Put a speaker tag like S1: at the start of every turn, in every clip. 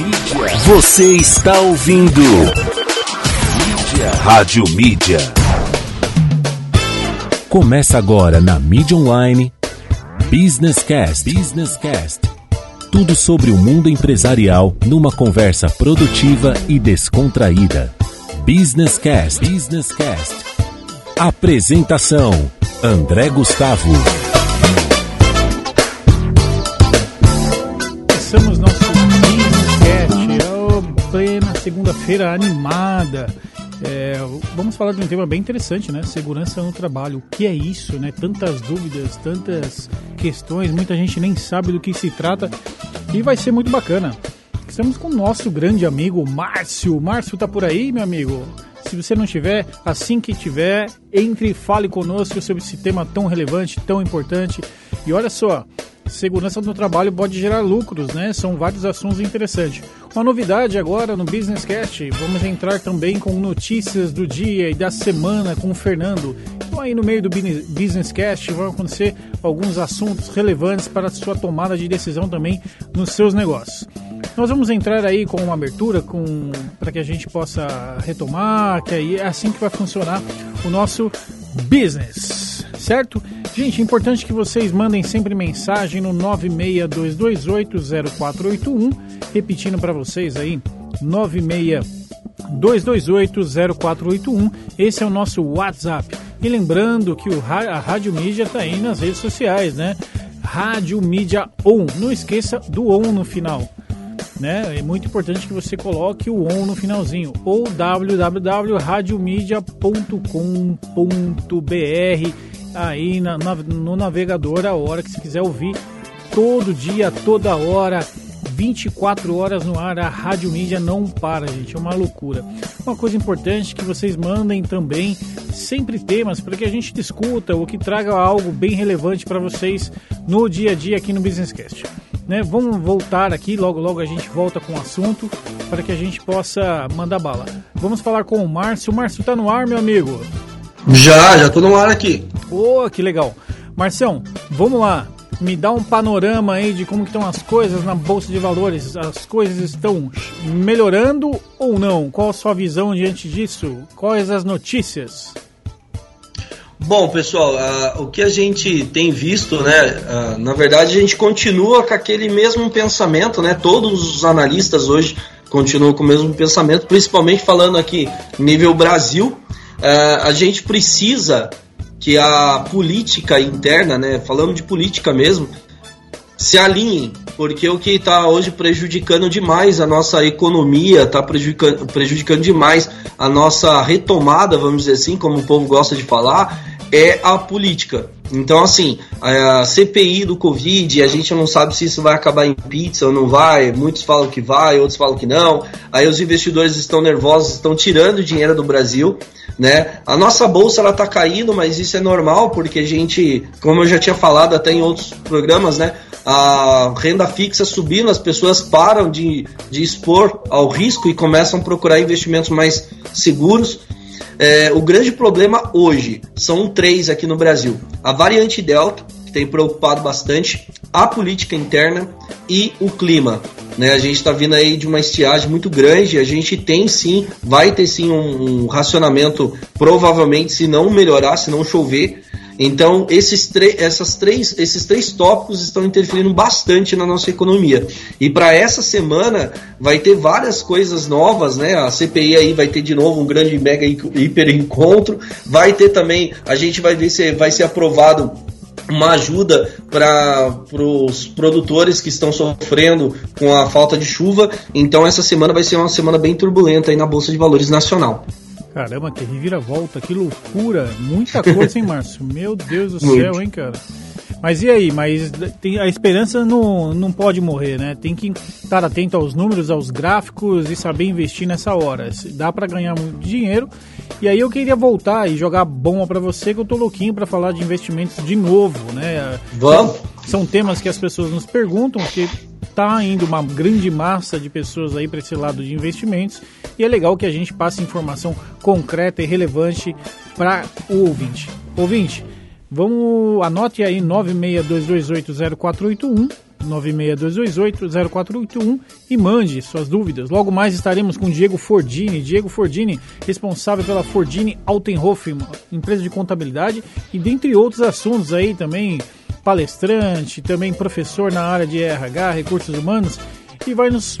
S1: Mídia. Você está ouvindo. Mídia. Rádio Mídia. Começa agora na Mídia Online. Business Cast. Business Cast. Tudo sobre o mundo empresarial numa conversa produtiva e descontraída. Business Cast. Business Cast. Apresentação: André Gustavo.
S2: Começamos segunda-feira animada. É, vamos falar de um tema bem interessante, né? Segurança no trabalho. O que é isso, né? Tantas dúvidas, tantas questões, muita gente nem sabe do que se trata e vai ser muito bacana. Estamos com o nosso grande amigo Márcio. Márcio tá por aí, meu amigo? Se você não tiver, assim que tiver, entre e fale conosco sobre esse tema tão relevante, tão importante. E olha só, segurança no trabalho pode gerar lucros, né? São vários assuntos interessantes. Uma novidade agora no Business Cast, vamos entrar também com notícias do dia e da semana com o Fernando. Então aí no meio do Business Cast vão acontecer alguns assuntos relevantes para a sua tomada de decisão também nos seus negócios. Nós vamos entrar aí com uma abertura com para que a gente possa retomar, que aí é assim que vai funcionar o nosso business, certo? Gente, é importante que vocês mandem sempre mensagem no 962280481, repetindo para vocês aí, 962280481. Esse é o nosso WhatsApp. E lembrando que o, a Rádio Mídia está aí nas redes sociais, né? Rádio Mídia On. Não esqueça do On no final. Né? É muito importante que você coloque o on no finalzinho ou www.radiomedia.com.br aí na, na, no navegador a hora que você quiser ouvir todo dia, toda hora, 24 horas no ar, a Rádio Mídia não para, gente, é uma loucura. Uma coisa importante que vocês mandem também sempre temas para que a gente discuta ou que traga algo bem relevante para vocês no dia a dia aqui no Business Cast. Né? Vamos voltar aqui, logo logo a gente volta com o assunto para que a gente possa mandar bala. Vamos falar com o Márcio. O Márcio tá no ar, meu amigo?
S3: Já, já tô no ar aqui.
S2: Pô, oh, que legal. Marcião, vamos lá. Me dá um panorama aí de como estão as coisas na Bolsa de Valores. As coisas estão melhorando ou não? Qual a sua visão diante disso? Quais as notícias?
S3: Bom, pessoal, uh, o que a gente tem visto, né? Uh, na verdade, a gente continua com aquele mesmo pensamento, né? Todos os analistas hoje continuam com o mesmo pensamento, principalmente falando aqui nível Brasil. Uh, a gente precisa que a política interna, né, falando de política mesmo, se alinhem, porque o que está hoje prejudicando demais a nossa economia, está prejudicando, prejudicando demais a nossa retomada, vamos dizer assim, como o povo gosta de falar, é a política. Então, assim, a CPI do Covid, a gente não sabe se isso vai acabar em pizza ou não vai. Muitos falam que vai, outros falam que não. Aí os investidores estão nervosos, estão tirando dinheiro do Brasil, né? A nossa bolsa ela tá caindo, mas isso é normal porque a gente, como eu já tinha falado até em outros programas, né? A renda fixa subindo, as pessoas param de, de expor ao risco e começam a procurar investimentos mais seguros. É, o grande problema hoje são três aqui no Brasil: a variante Delta, que tem preocupado bastante, a política interna e o clima. Né? A gente está vindo aí de uma estiagem muito grande. A gente tem sim, vai ter sim um, um racionamento, provavelmente, se não melhorar, se não chover. Então, esses, essas três, esses três tópicos estão interferindo bastante na nossa economia. E para essa semana vai ter várias coisas novas, né? A CPI aí vai ter de novo um grande mega hiper encontro. Vai ter também, a gente vai ver se vai ser aprovado uma ajuda para os produtores que estão sofrendo com a falta de chuva. Então essa semana vai ser uma semana bem turbulenta aí na Bolsa de Valores Nacional.
S2: Caramba, que reviravolta, que loucura. Muita coisa, hein, Márcio? Meu Deus do Muito. céu, hein, cara? Mas e aí? Mas tem, a esperança não, não pode morrer, né? Tem que estar atento aos números, aos gráficos e saber investir nessa hora. Dá para ganhar muito dinheiro. E aí eu queria voltar e jogar bomba para você, que eu tô louquinho para falar de investimentos de novo, né?
S3: Vamos!
S2: São, temas que as pessoas nos perguntam, porque tá indo uma grande massa de pessoas aí para esse lado de investimentos e é legal que a gente passe informação concreta e relevante para o ouvinte. Ouvinte, vamos anote aí 962280481 962280481 e mande suas dúvidas. Logo mais estaremos com Diego Fordini. Diego Fordini, responsável pela Fordini Altenhof, empresa de contabilidade, e dentre outros assuntos aí também, palestrante, também professor na área de RH, recursos humanos, e vai nos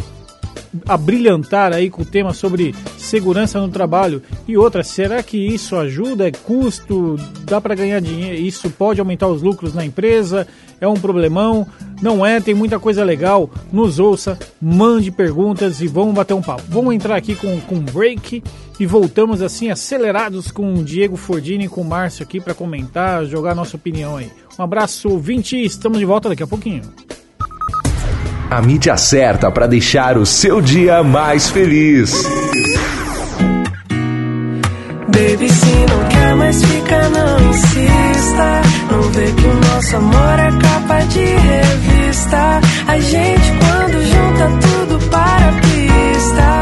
S2: abrilhantar aí com o tema sobre segurança no trabalho. E outra, será que isso ajuda? É custo? Dá para ganhar dinheiro? Isso pode aumentar os lucros na empresa? É um problemão? Não é? Tem muita coisa legal. Nos ouça, mande perguntas e vamos bater um papo. Vamos entrar aqui com, com um break e voltamos assim acelerados com o Diego Fordini e com o Márcio aqui para comentar, jogar nossa opinião aí. Um abraço, ouvinte, estamos de volta daqui a pouquinho.
S1: A mídia certa para deixar o seu dia mais feliz.
S4: Baby, se não quer mais ficar, não insista. Não vê que o nosso amor é capa de revista. A gente, quando junta tudo para a pista.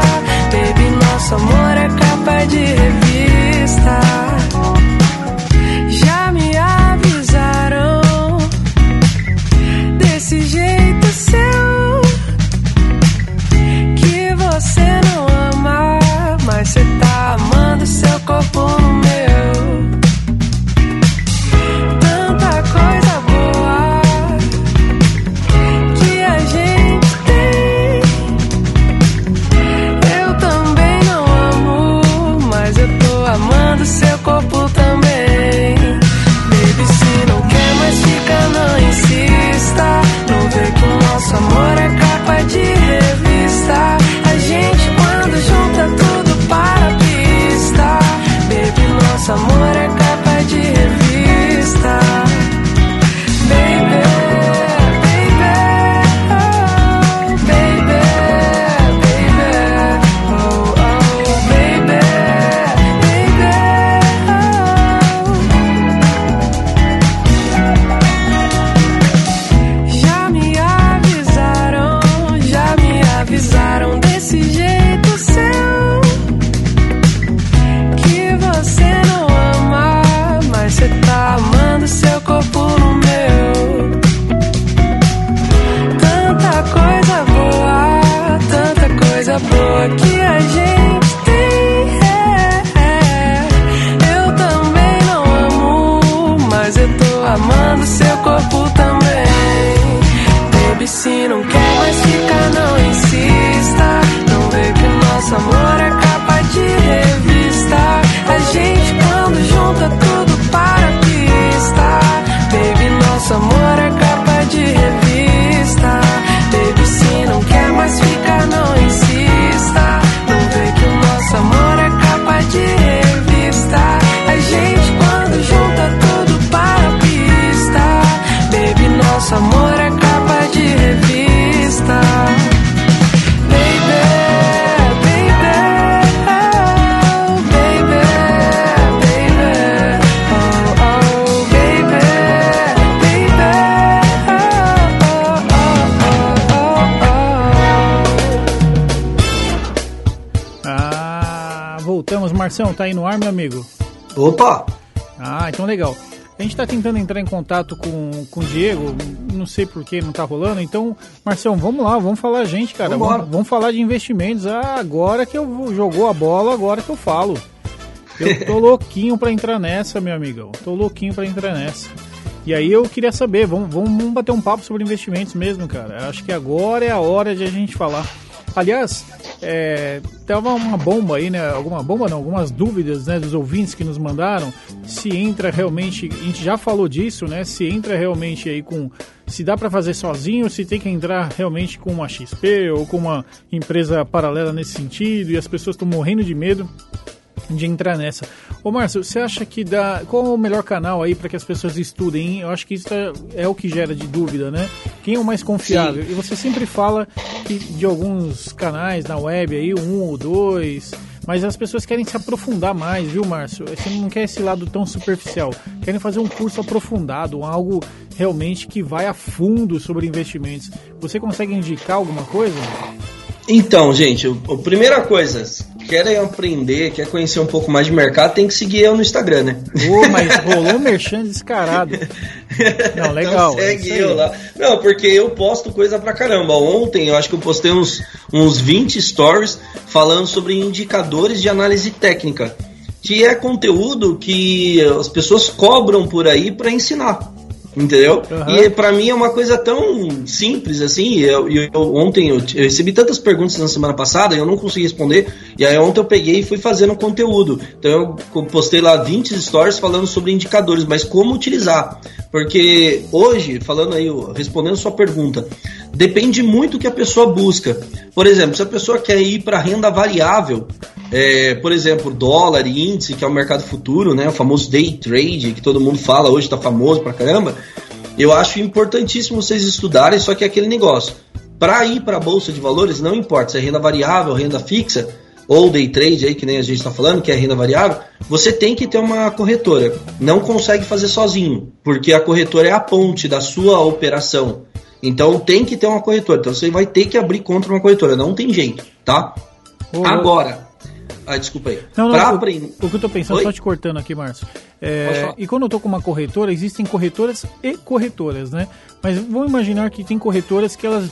S4: Baby, nosso amor é capa de revista.
S2: Marção, tá aí no ar, meu amigo?
S3: Opa!
S2: Ah, então legal. A gente está tentando entrar em contato com, com o Diego, não sei por que não tá rolando. Então, Marcelo, vamos lá, vamos falar a gente, cara. Vamos, vamos falar de investimentos. Ah, agora que eu vou- jogou a bola, agora que eu falo. Eu tô louquinho para entrar nessa, meu amigão. Tô louquinho para entrar nessa. E aí eu queria saber, vamos, vamos bater um papo sobre investimentos mesmo, cara. Acho que agora é a hora de a gente falar. Aliás, é, tava uma bomba aí, né? Alguma bomba não, algumas dúvidas né, dos ouvintes que nos mandaram. Se entra realmente, a gente já falou disso, né? Se entra realmente aí com. Se dá para fazer sozinho, se tem que entrar realmente com uma XP ou com uma empresa paralela nesse sentido, e as pessoas estão morrendo de medo de entrar nessa. Ô Márcio, você acha que dá. Qual é o melhor canal aí para que as pessoas estudem? Eu acho que isso é, é o que gera de dúvida, né? Quem é o mais confiável? E você sempre fala que de alguns canais na web aí, um ou dois. Mas as pessoas querem se aprofundar mais, viu, Márcio? Você não quer esse lado tão superficial. Querem fazer um curso aprofundado, algo realmente que vai a fundo sobre investimentos. Você consegue indicar alguma coisa?
S3: Então, gente, o- a primeira coisa, querem aprender, quer conhecer um pouco mais de mercado, tem que seguir eu no Instagram, né?
S2: Ô, mas rolou merchan descarado. Não, legal.
S3: Então
S2: é
S3: segue
S2: aí.
S3: eu lá. Não, porque eu posto coisa pra caramba. Ontem eu acho que eu postei uns, uns 20 stories falando sobre indicadores de análise técnica. Que é conteúdo que as pessoas cobram por aí pra ensinar. Entendeu?
S2: Aham.
S3: E pra mim é uma coisa tão simples assim. Eu, eu- eu- ontem eu, eu recebi tantas perguntas na semana passada e eu não consegui responder. E aí ontem eu peguei e fui fazendo conteúdo. Então eu postei lá 20 stories falando sobre indicadores, mas como utilizar. Porque hoje, falando aí, respondendo sua pergunta, depende muito do que a pessoa busca. Por exemplo, se a pessoa quer ir para renda variável, é, por exemplo, dólar e índice, que é o mercado futuro, né, o famoso day trade, que todo mundo fala hoje, tá famoso pra caramba, eu acho importantíssimo vocês estudarem, só que é aquele negócio. Para ir para a bolsa de valores, não importa se é renda variável, renda fixa, ou day trade aí, que nem a gente está falando, que é renda variável, você tem que ter uma corretora. Não consegue fazer sozinho, porque a corretora é a ponte da sua operação. Então tem que ter uma corretora. Então você vai ter que abrir conta uma corretora, não tem jeito, tá?
S2: Ô,
S3: Agora, ah, desculpa aí.
S2: Não, não, o,
S3: aprender-
S2: o que eu tô pensando,
S3: Oi?
S2: só te cortando aqui, Márcio. É, e quando eu tô com uma corretora, existem corretoras e corretoras, né? Mas vamos imaginar que tem corretoras que elas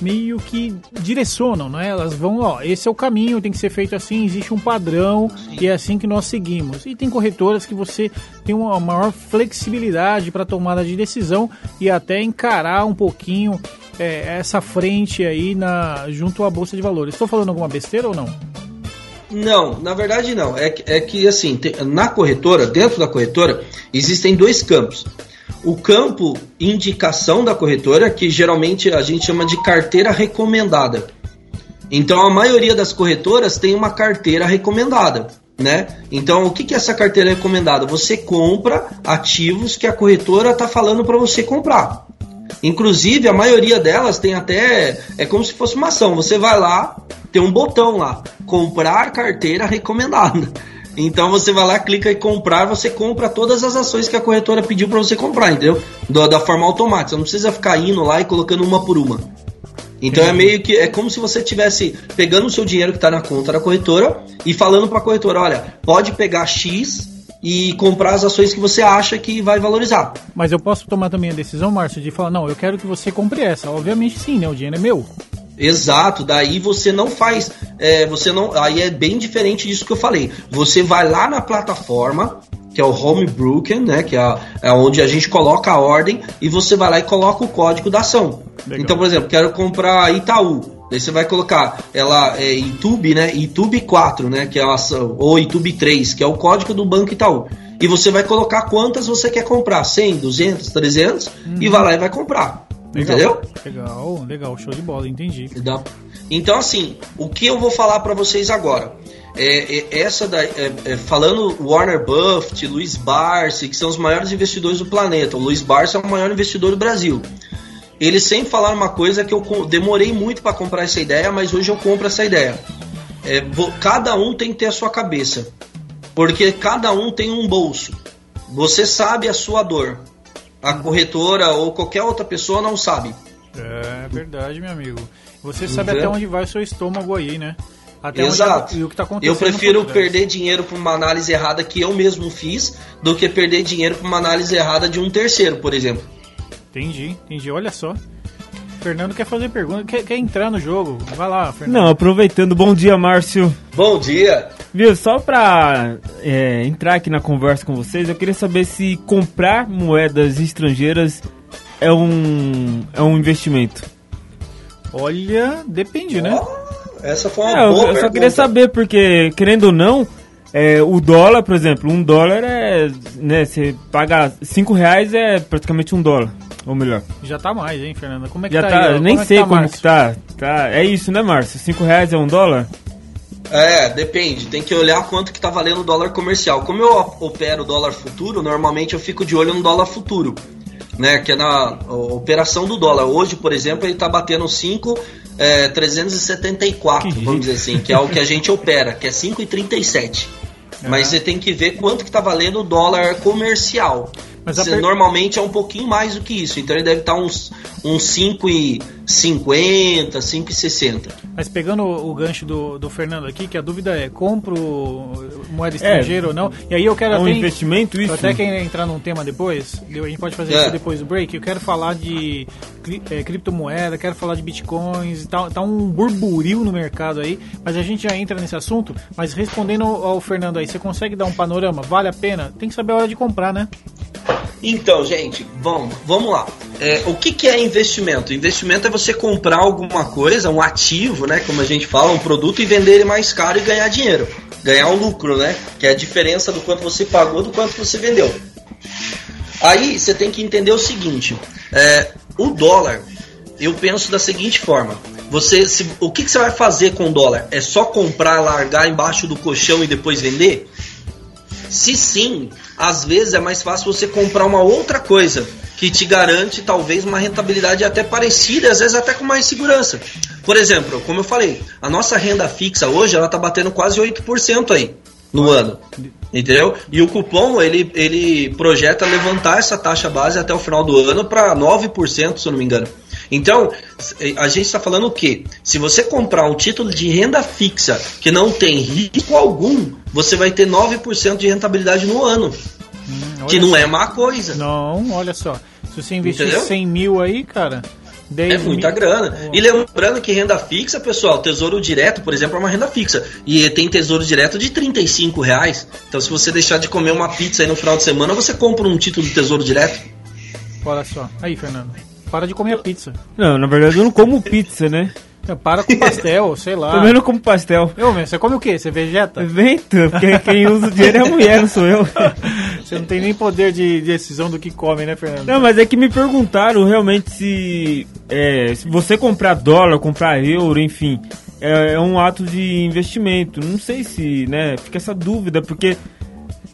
S2: meio que direcionam, né? Elas vão, ó, esse é o caminho, tem que ser feito assim, existe um padrão e é assim que nós seguimos. E tem corretoras que você tem uma maior flexibilidade para tomada de decisão e até encarar um pouquinho é, essa frente aí na junto à bolsa de valores. Estou falando alguma besteira ou não?
S3: Não, na verdade não. É, que- é que assim, tem- na corretora, dentro da corretora, existem dois campos. O campo indicação da corretora, que geralmente a gente chama de carteira recomendada. Então a maioria das corretoras tem uma carteira recomendada, né? Então o que que é essa carteira recomendada? Você compra ativos que a corretora está falando para você comprar. Inclusive, a maioria delas tem até. É como se fosse uma ação. Você vai lá, tem um botão lá, comprar carteira recomendada. Então você vai lá, clica em comprar, você compra todas as ações que a corretora pediu para você comprar, entendeu? Da, da forma automática. Você não precisa ficar indo lá e colocando uma por uma. Então é meio que é como se você estivesse pegando o seu dinheiro que está na conta da corretora e falando para a corretora, olha, pode pegar X e comprar as ações que você acha que vai valorizar.
S2: Mas eu posso tomar também a decisão, Márcio, de falar, não, eu quero que você compre essa. Obviamente sim, né? O dinheiro é meu.
S3: Exato, daí você não faz, é, você não, aí é bem diferente disso que eu falei. Você vai lá na plataforma, que é o Homebroken, né, que é, a- é onde a gente coloca a ordem e você vai lá e coloca o código da ação.
S2: Legal.
S3: Então, por exemplo, quero comprar Itaú. Daí você vai colocar ela é Itube, né? Itube 4, né? Que é a ou Itube 3, que é o código do Banco Itaú. E você vai colocar quantas você quer comprar, 100, 200, 300, e vai lá e vai comprar. Entendeu?
S2: Legal, legal, show de bola, entendi.
S3: Então, assim, o que eu vou falar para vocês agora? É, é essa da, é, é, falando Warner Buffett, Luiz Barsi, que são os maiores investidores do planeta. O Luiz Barsi é o maior investidor do Brasil. Eles sempre falaram uma coisa que eu demorei muito para comprar essa ideia, mas hoje eu compro essa ideia. É, vo- cada um tem que ter a sua cabeça, porque cada um tem um bolso. Você sabe a sua dor. A corretora ou qualquer outra pessoa não sabe.
S2: É verdade, meu amigo. Você sabe
S3: Entendeu?
S2: até onde vai o seu estômago aí, né? Até
S3: Exato.
S2: onde e o que tá acontecendo.
S3: Eu prefiro perder dinheiro por uma análise errada que eu mesmo fiz do que perder dinheiro por uma análise errada de um terceiro, por exemplo.
S2: Entendi, entendi. Olha só. Fernando quer fazer pergunta, quer, quer entrar no jogo. Vai lá, Fernando.
S5: Não, aproveitando, bom dia, Márcio.
S3: Bom dia.
S5: Viu, só pra é, entrar aqui na conversa com vocês, eu queria saber se comprar moedas estrangeiras é um, é um investimento.
S2: Olha, depende, né?
S3: Ó, Essa foi uma
S5: É, eu,
S3: boa
S5: eu só
S3: pergunta.
S5: queria saber, porque, querendo ou não, é, o dólar, por exemplo, um dólar é. né, você paga 5 reais é praticamente um dólar. Ou melhor.
S2: Já tá mais, hein, Fernando? Como é que
S5: Já
S2: tá,
S5: tá,
S2: aí? ó?
S5: nem
S2: é
S5: sei
S2: tá,
S5: como que tá, tá. É isso, né, Márcio? 5 reais é um dólar?
S3: É, depende. Tem que olhar quanto que tá valendo o dólar comercial. Como eu opero o dólar futuro, normalmente eu fico de olho no dólar futuro. Né, que é na operação do dólar. Hoje, por exemplo, ele tá batendo 5, é, 374,
S5: Que
S3: vamos dizer assim, que é o que a gente opera, que é 5,37. Mas você tem que ver quanto que tá valendo o dólar comercial.
S2: Mas per-
S3: normalmente é um pouquinho mais do que isso. Então ele deve estar uns, uns 5,50, 5,60.
S2: Mas pegando o, o gancho do, do Fernando aqui, que a dúvida é, compro moeda estrangeira ou não? E aí eu quero
S5: É um
S2: até...
S5: investimento
S2: Eu
S5: isso?
S2: até quero entrar num tema depois, a gente pode fazer
S3: É.
S2: isso depois do break. Eu quero falar de cri- é, criptomoeda, quero falar de bitcoins, tá, tá um burburinho no mercado aí, mas a gente já entra nesse assunto. Mas respondendo ao ao Fernando aí, você consegue dar um panorama? Vale a pena? Tem que saber a hora de comprar, né?
S3: Então, gente, vamos, vamos lá. É, o que, que é investimento? Investimento é você comprar alguma coisa, um ativo, né? Como a gente fala, um produto e vender ele mais caro e ganhar dinheiro. Ganhar um lucro, né? Que é a diferença do quanto você pagou do quanto você vendeu. Aí você tem que entender o seguinte: é, o dólar, eu penso da seguinte forma. Você, se, o que, que você vai fazer com o dólar? É só comprar, largar embaixo do colchão e depois vender? Se sim, às vezes é mais fácil você comprar uma outra coisa que te garante talvez uma rentabilidade até parecida, às vezes até com mais segurança. Por exemplo, como eu falei, a nossa renda fixa hoje ela tá batendo quase 8% aí no ano. Entendeu? E o cupom ele, ele projeta levantar essa taxa base até o final do ano para 9%, se eu não me engano. Então, a gente está falando o quê? Se você comprar um título de renda fixa que não tem risco algum, você vai ter 9% de rentabilidade no ano. que
S2: olha
S3: não é má coisa.
S2: Não, olha só. Se você investir
S3: Entendeu?
S2: 100 mil aí, cara, 10
S3: É muita
S2: mil-
S3: grana. E lembrando que renda fixa, pessoal, tesouro direto, por exemplo, é uma renda fixa. E tem tesouro direto de 35 reais. Então, se você deixar de comer uma pizza aí no final de semana, você compra um título de tesouro direto.
S2: Olha só. Aí, Fernando. Para de comer a pizza.
S5: Não, na verdade eu não como pizza, né?
S2: Para com pastel, sei lá.
S5: Também não como pastel.
S2: Eu, você come o quê? Você vegeta?
S5: Vento, porque quem usa o dinheiro é a mulher, não sou eu.
S2: Você não tem nem poder de decisão do que come, né, Fernando?
S5: Não, mas é que me perguntaram realmente se, é, se você comprar dólar, comprar euro, enfim, é, é um ato de investimento. Não sei se, né, fica essa dúvida, porque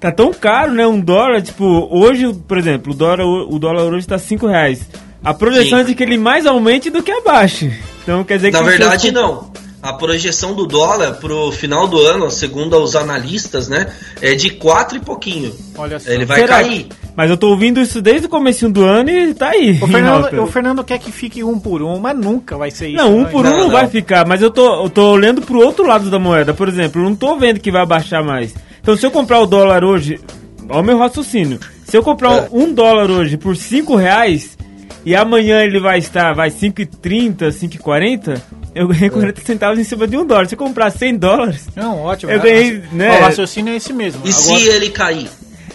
S5: tá tão caro, né, um dólar, tipo, hoje, por exemplo, o dólar, o dólar hoje tá 5 reais. A projeção
S3: Sim.
S5: é de que ele mais aumente do que abaixe. Então quer dizer
S3: Na
S5: que... se
S3: verdade, não. A projeção do dólar pro final do ano, segundo os analistas, né, é de 4 e pouquinho.
S2: Olha só.
S3: Ele vai
S5: Será?
S3: cair.
S5: Mas eu tô ouvindo isso desde o comecinho do ano e tá aí.
S2: O Fernando, o Fernando quer que fique um por um, mas nunca vai ser isso.
S5: Não, um
S2: né?
S5: por um
S3: Não,
S5: não,
S3: não.
S5: vai ficar, mas eu tô, eu tô olhando pro outro lado da moeda. Por exemplo, eu não tô vendo que vai baixar mais. Então, se eu comprar o dólar hoje, olha o meu raciocínio. Se eu comprar
S3: É.
S5: um dólar hoje por 5 reais e amanhã ele vai estar, vai 5,30, 5,40, eu
S3: É.
S5: ganhei 40 centavos em cima de um dólar. Se eu comprar 100 dólares,
S2: Não, ótimo.
S5: Eu ganhei, né?
S2: O raciocínio é esse mesmo.
S3: E
S2: Agora-
S3: se ele cair?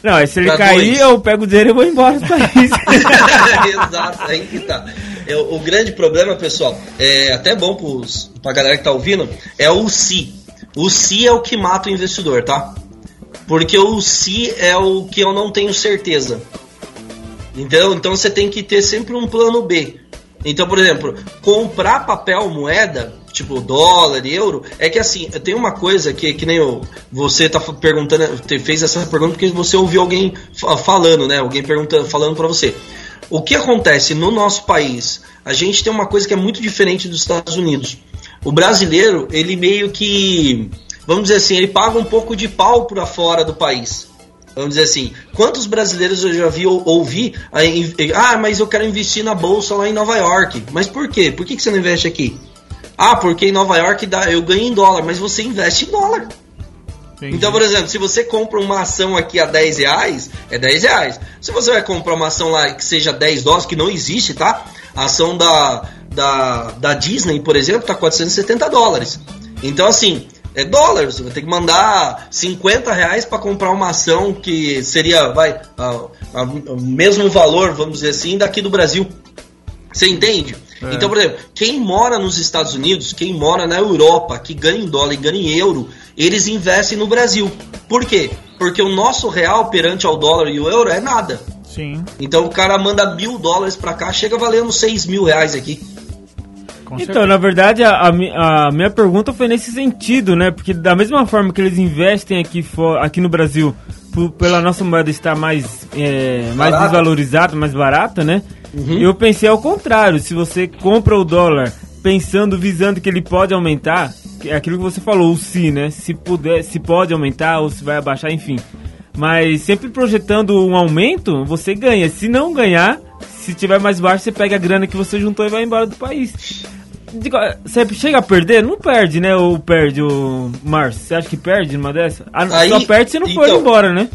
S5: não, se ele
S3: Pra
S5: cair,
S3: dois.
S5: eu pego o dinheiro e vou embora do país.
S3: Exato, aí que tá. É, o grande problema, pessoal, é até bom pros, pra galera que tá ouvindo, é o si. O si é o que mata o investidor, tá? Porque o si é o que eu não tenho certeza. Entendeu? Então você tem que ter sempre um plano B. Então, por exemplo, comprar papel moeda, tipo dólar euro, é que assim, tem uma coisa que, que nem eu, você tá perguntando, fez essa pergunta porque você ouviu alguém fa- falando, né? Alguém perguntando, falando para você. O que acontece no nosso país? A gente tem uma coisa que é muito diferente dos Estados Unidos. O brasileiro, ele meio que, vamos dizer assim, ele paga um pouco de pau para fora do país. Vamos dizer assim, quantos brasileiros eu já vi ou ouvi, ah, mas eu quero investir na bolsa lá em Nova York. Mas por quê? Por que, que você não investe aqui? Ah, porque em Nova York dá, eu ganho em dólar, mas você investe em dólar.
S2: Entendi.
S3: Então, por exemplo, se você compra uma ação aqui a 10 reais, é 10 reais. Se você vai comprar uma ação lá que seja 10 dólares, que não existe, tá? A ação da, da, da Disney, por exemplo, tá 470 dólares. Então, assim, é dólar. Você vai ter que mandar 50 reais para comprar uma ação que seria, vai, o mesmo valor, vamos dizer assim, daqui do Brasil. Você entende?
S2: É.
S3: Então, por exemplo, quem mora nos Estados Unidos, quem mora na Europa, que ganha em dólar e ganha em euro, eles investem no Brasil. Por quê? Porque o nosso real perante ao dólar e o euro é nada.
S2: Sim,
S3: Então o cara manda mil dólares pra cá, chega valendo seis mil reais aqui.
S5: Então,
S2: certeza.
S5: na verdade, a, a mi- a minha pergunta foi nesse sentido, né? Porque da mesma forma que eles investem aqui, aqui no Brasil, pela nossa moeda estar mais, é, mais
S3: Barata.
S5: desvalorizada, mais barata, né?
S3: Uhum.
S5: Eu pensei ao contrário, se você compra o dólar pensando, visando que ele pode aumentar, que é aquilo que você falou, o se, né? Se puder, se pode aumentar ou se vai abaixar, enfim. Mas sempre projetando um aumento, você ganha. Se não ganhar, se tiver mais baixo, você pega a grana que você juntou e vai embora do país. Você chega a perder? Não perde, né? Ou perde o Márcio? Você acha que perde numa dessa? Ah,
S3: Aí-
S5: só perde se não for
S3: então-
S5: embora, né?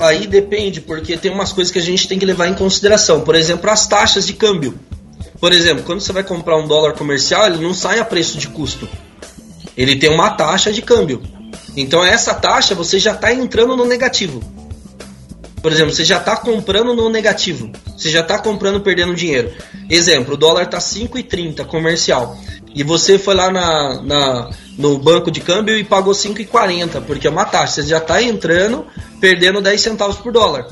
S3: Aí depende, porque tem umas coisas que a gente tem que levar em consideração. Por exemplo, as taxas de câmbio. Por exemplo, quando você vai comprar um dólar comercial, ele não sai a preço de custo. Ele tem uma taxa de câmbio. Então essa taxa você já está entrando no negativo. Por exemplo, você já está comprando no negativo. Você já está comprando perdendo dinheiro. Exemplo, o dólar está 5,30 comercial. E você foi lá na, na- no banco de câmbio e pagou 5,40, porque é uma taxa. Você já está entrando perdendo 10 centavos por dólar.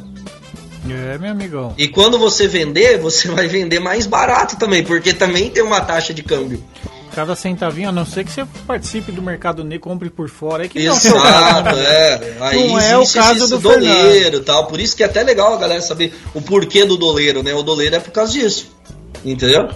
S2: É, meu amigão.
S3: E quando você vender, você vai vender mais barato também, porque também tem uma taxa de câmbio.
S2: Cada centavinho, a não ser que você participe do mercado negro, compre por fora. É que não,
S3: Exato,
S2: caso,
S3: é. Aí
S2: Não é o caso do
S3: doleiro e tal. Por isso que é até legal a galera saber o porquê do doleiro, né? O doleiro é por causa disso. Entendeu?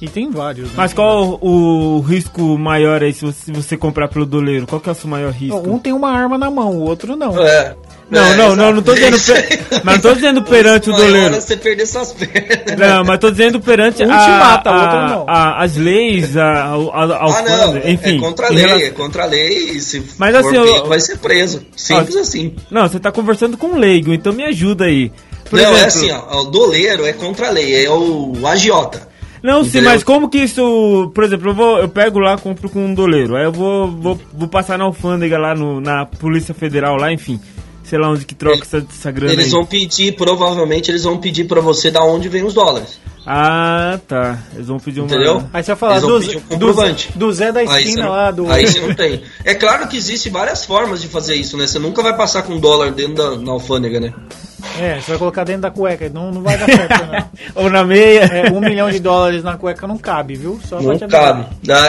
S2: E tem vários, né?
S5: Mas qual o, o risco maior aí se você, se você comprar pelo doleiro? Qual que é o seu maior risco?
S2: Um tem uma arma na mão, o outro não.
S3: É.
S5: Não,
S3: É,
S5: não, não, não tô dizendo. per- Mas não tô dizendo perante o doleiro.
S3: é você perder suas pernas.
S5: Não, mas tô dizendo perante
S2: Um te
S5: a,
S2: mata, o
S5: a-
S2: outro não.
S5: a- as leis, a, a, a, ao
S3: Ah, não.
S5: enfim.
S3: é contra a lei,
S5: relação-
S3: é contra a lei. E se
S5: Mas
S3: for
S5: assim, eu-
S3: pego, vai ser preso. Simples
S5: Ó,
S3: assim.
S5: Não, você tá conversando com um leigo, então me ajuda aí. Por
S3: não, é
S5: exemplo-
S3: assim, ó. O doleiro é contra a lei, é o agiota.
S5: Não, sim, mas como que isso. Por exemplo, eu, vou, eu pego lá, compro com um doleiro. Aí eu vou, vou, vou passar na alfândega lá no, na Polícia Federal, lá, enfim. Sei lá onde que troca
S3: Ele-
S5: essa, essa grana
S3: Eles
S5: aí.
S3: vão pedir, provavelmente, eles vão pedir pra você da onde vem os dólares.
S5: Ah, tá. Eles vão pedir uma.
S3: Entendeu?
S2: Aí você vai falar
S3: Eles
S2: do,
S3: um
S2: do,
S3: comprovante.
S2: do Zé da esquina
S3: não,
S2: lá, do.
S3: aí você não tem. É claro que existem várias formas de fazer isso, né? Você nunca vai passar com dólar dentro da na alfândega, né?
S2: É, você vai colocar dentro da cueca, não, não vai dar certo, não.
S5: Ou na meia.
S2: É, um milhão de dólares na cueca não cabe, viu? Só
S3: Não cabe.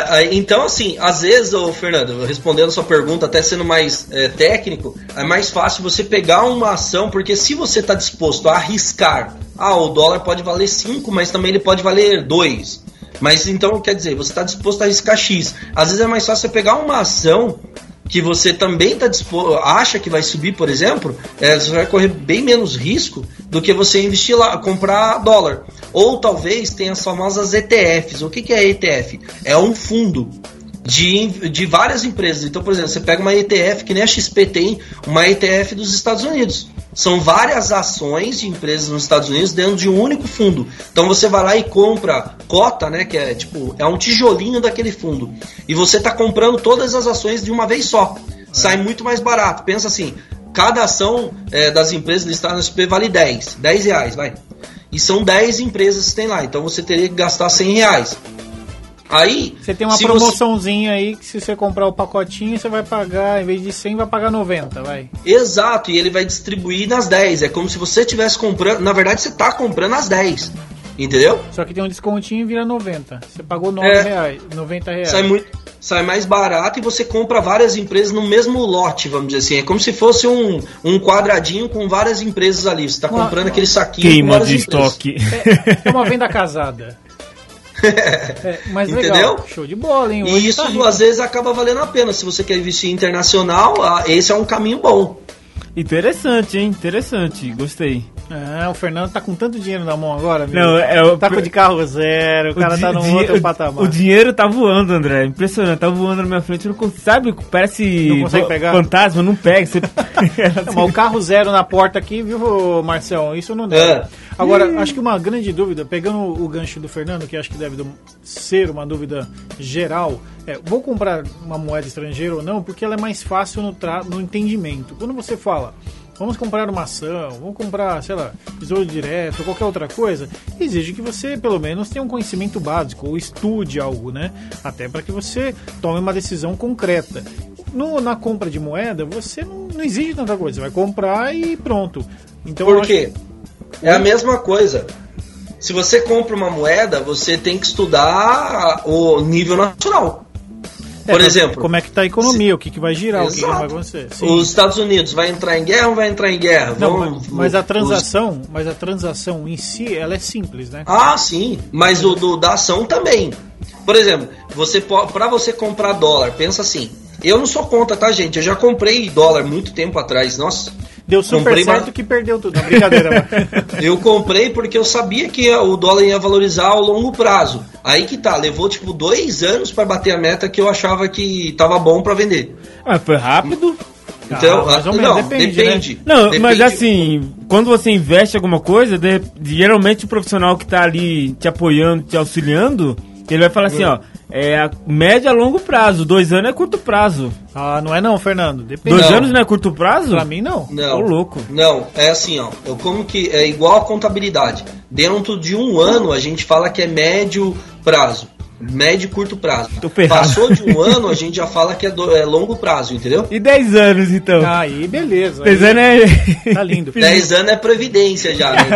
S3: Aí, Então, assim, às vezes, ô Fernando, respondendo a sua pergunta, até sendo mais é, técnico, é mais fácil você pegar uma ação, porque se você está disposto a arriscar, ah, o dólar pode valer 5, mas também ele pode valer 2. Mas então, quer dizer, você está disposto a arriscar X. Às vezes é mais fácil você pegar uma ação que você também tá acha que vai subir, por exemplo, é, você vai correr bem menos risco do que você investir lá, comprar dólar. Ou talvez tenha as famosas ETFs. O que, que é ETF? É um fundo de, de várias empresas. Então, por exemplo, você pega uma ETF que nem a XP tem, uma ETF dos Estados Unidos. São várias ações de empresas nos Estados Unidos dentro de um único fundo. Então você vai lá e compra cota, né? Que é tipo, é um tijolinho daquele fundo. E você está comprando todas as ações de uma vez só. Sai muito mais barato. Pensa assim, cada ação é, das empresas listadas no SP vale 10. 10 reais, vai. E são 10 empresas que tem lá. Então você teria que gastar 100 reais. Aí.
S2: Você tem uma promoçãozinha aí que se você comprar o pacotinho, você vai pagar, em vez de 100, vai pagar 90, vai.
S3: Exato, e ele vai distribuir nas 10. É como se você estivesse comprando. Na verdade, você está comprando as 10. Entendeu?
S2: Só que tem um descontinho e vira 90. Você pagou 9
S3: É.
S2: reais, 90 reais.
S3: Sai, muito, sai mais barato e você compra várias empresas no mesmo lote, vamos dizer assim. É como se fosse um, um quadradinho com várias empresas ali. Você está
S2: Uma-
S3: comprando aquele saquinho
S5: Queima de
S3: empresas.
S5: estoque.
S2: É, é uma venda casada. É, mas legal.
S3: Entendeu?
S2: Show de bola, hein?
S3: E
S2: Hoje
S3: isso
S2: tá
S3: às vezes acaba valendo a pena. Se você quer investir internacional, ah, esse é um caminho bom.
S5: Interessante, hein? Interessante. Gostei.
S2: Ah, o Fernando tá com tanto dinheiro na mão agora, meu.
S5: Não, é o-
S2: Tá com de carro zero, o cara
S5: di-
S2: tá num outro
S5: o-
S2: patamar.
S5: O dinheiro tá voando, André. Impressionante. Tá voando na minha frente. Não consigo, sabe? Parece
S2: Não consegue pegar?
S5: fantasma. Não pega. Você...
S2: Não, mas o carro zero na porta aqui, viu, Marcelo? Isso não dá.
S3: É.
S2: Agora, acho que uma grande dúvida, pegando o gancho do Fernando, que acho que deve ser uma dúvida geral, é, vou comprar uma moeda estrangeira ou não, porque ela é mais fácil no, tra- no entendimento. Quando você fala, vamos comprar uma ação, vamos comprar, sei lá, tesouro direto, ou qualquer outra coisa, exige que você, pelo menos, tenha um conhecimento básico, ou estude algo, né? Até para que você tome uma decisão concreta. No- na compra de moeda, você não, não exige tanta coisa, você vai comprar e pronto. Então,
S3: Por
S2: acho-
S3: quê? É a mesma coisa. Se você compra uma moeda, você tem que estudar o nível nacional.
S2: É,
S3: Por exemplo,
S2: como é que tá a economia, o que, que vai girar, o que, que
S3: Exato.
S2: vai acontecer. Sim.
S3: os Estados Unidos vai entrar em guerra ou vai entrar em guerra?
S2: Não,
S3: Vão-
S2: mas, mas a
S3: os-
S2: transação, mas a transação em si, ela é simples, né?
S3: Ah, sim, mas o do, da ação também. Por exemplo, você para você comprar dólar, pensa assim. Eu não sou contra, tá, gente? Eu já comprei dólar muito tempo atrás. Nossa,
S2: Deu super
S3: Comprei
S2: certo que perdeu tudo. Não, brincadeira.
S3: Eu comprei porque eu sabia que o dólar ia valorizar ao longo prazo. Aí que tá, levou tipo dois anos para bater a meta que eu achava que tava bom para vender.
S5: Ah, foi rápido.
S3: Então,
S2: ou
S3: ah,
S2: menos,
S3: não,
S2: depende,
S3: depende.
S2: né?
S5: Não,
S3: Depende.
S5: mas assim, quando você investe alguma coisa, de- geralmente o profissional que tá ali te apoiando, te auxiliando, ele vai falar assim, ó, é a média a longo prazo, dois anos é curto prazo.
S2: Ah, não é não, Fernando. Depende.
S5: Dois
S3: Não.
S5: anos não é curto prazo?
S2: Pra mim, não.
S3: Não.
S5: Ô, louco.
S3: Não, é assim, ó. Eu como que é igual a contabilidade. Dentro de um ano a gente fala que é médio prazo. Médio e curto prazo. Passou de um ano, a gente já fala que é, do- é longo prazo, entendeu?
S5: E 10 anos, então?
S2: Aí, beleza.
S5: 10
S2: Aí,
S5: anos é...
S2: Tá lindo.
S3: 10 anos é previdência já, né?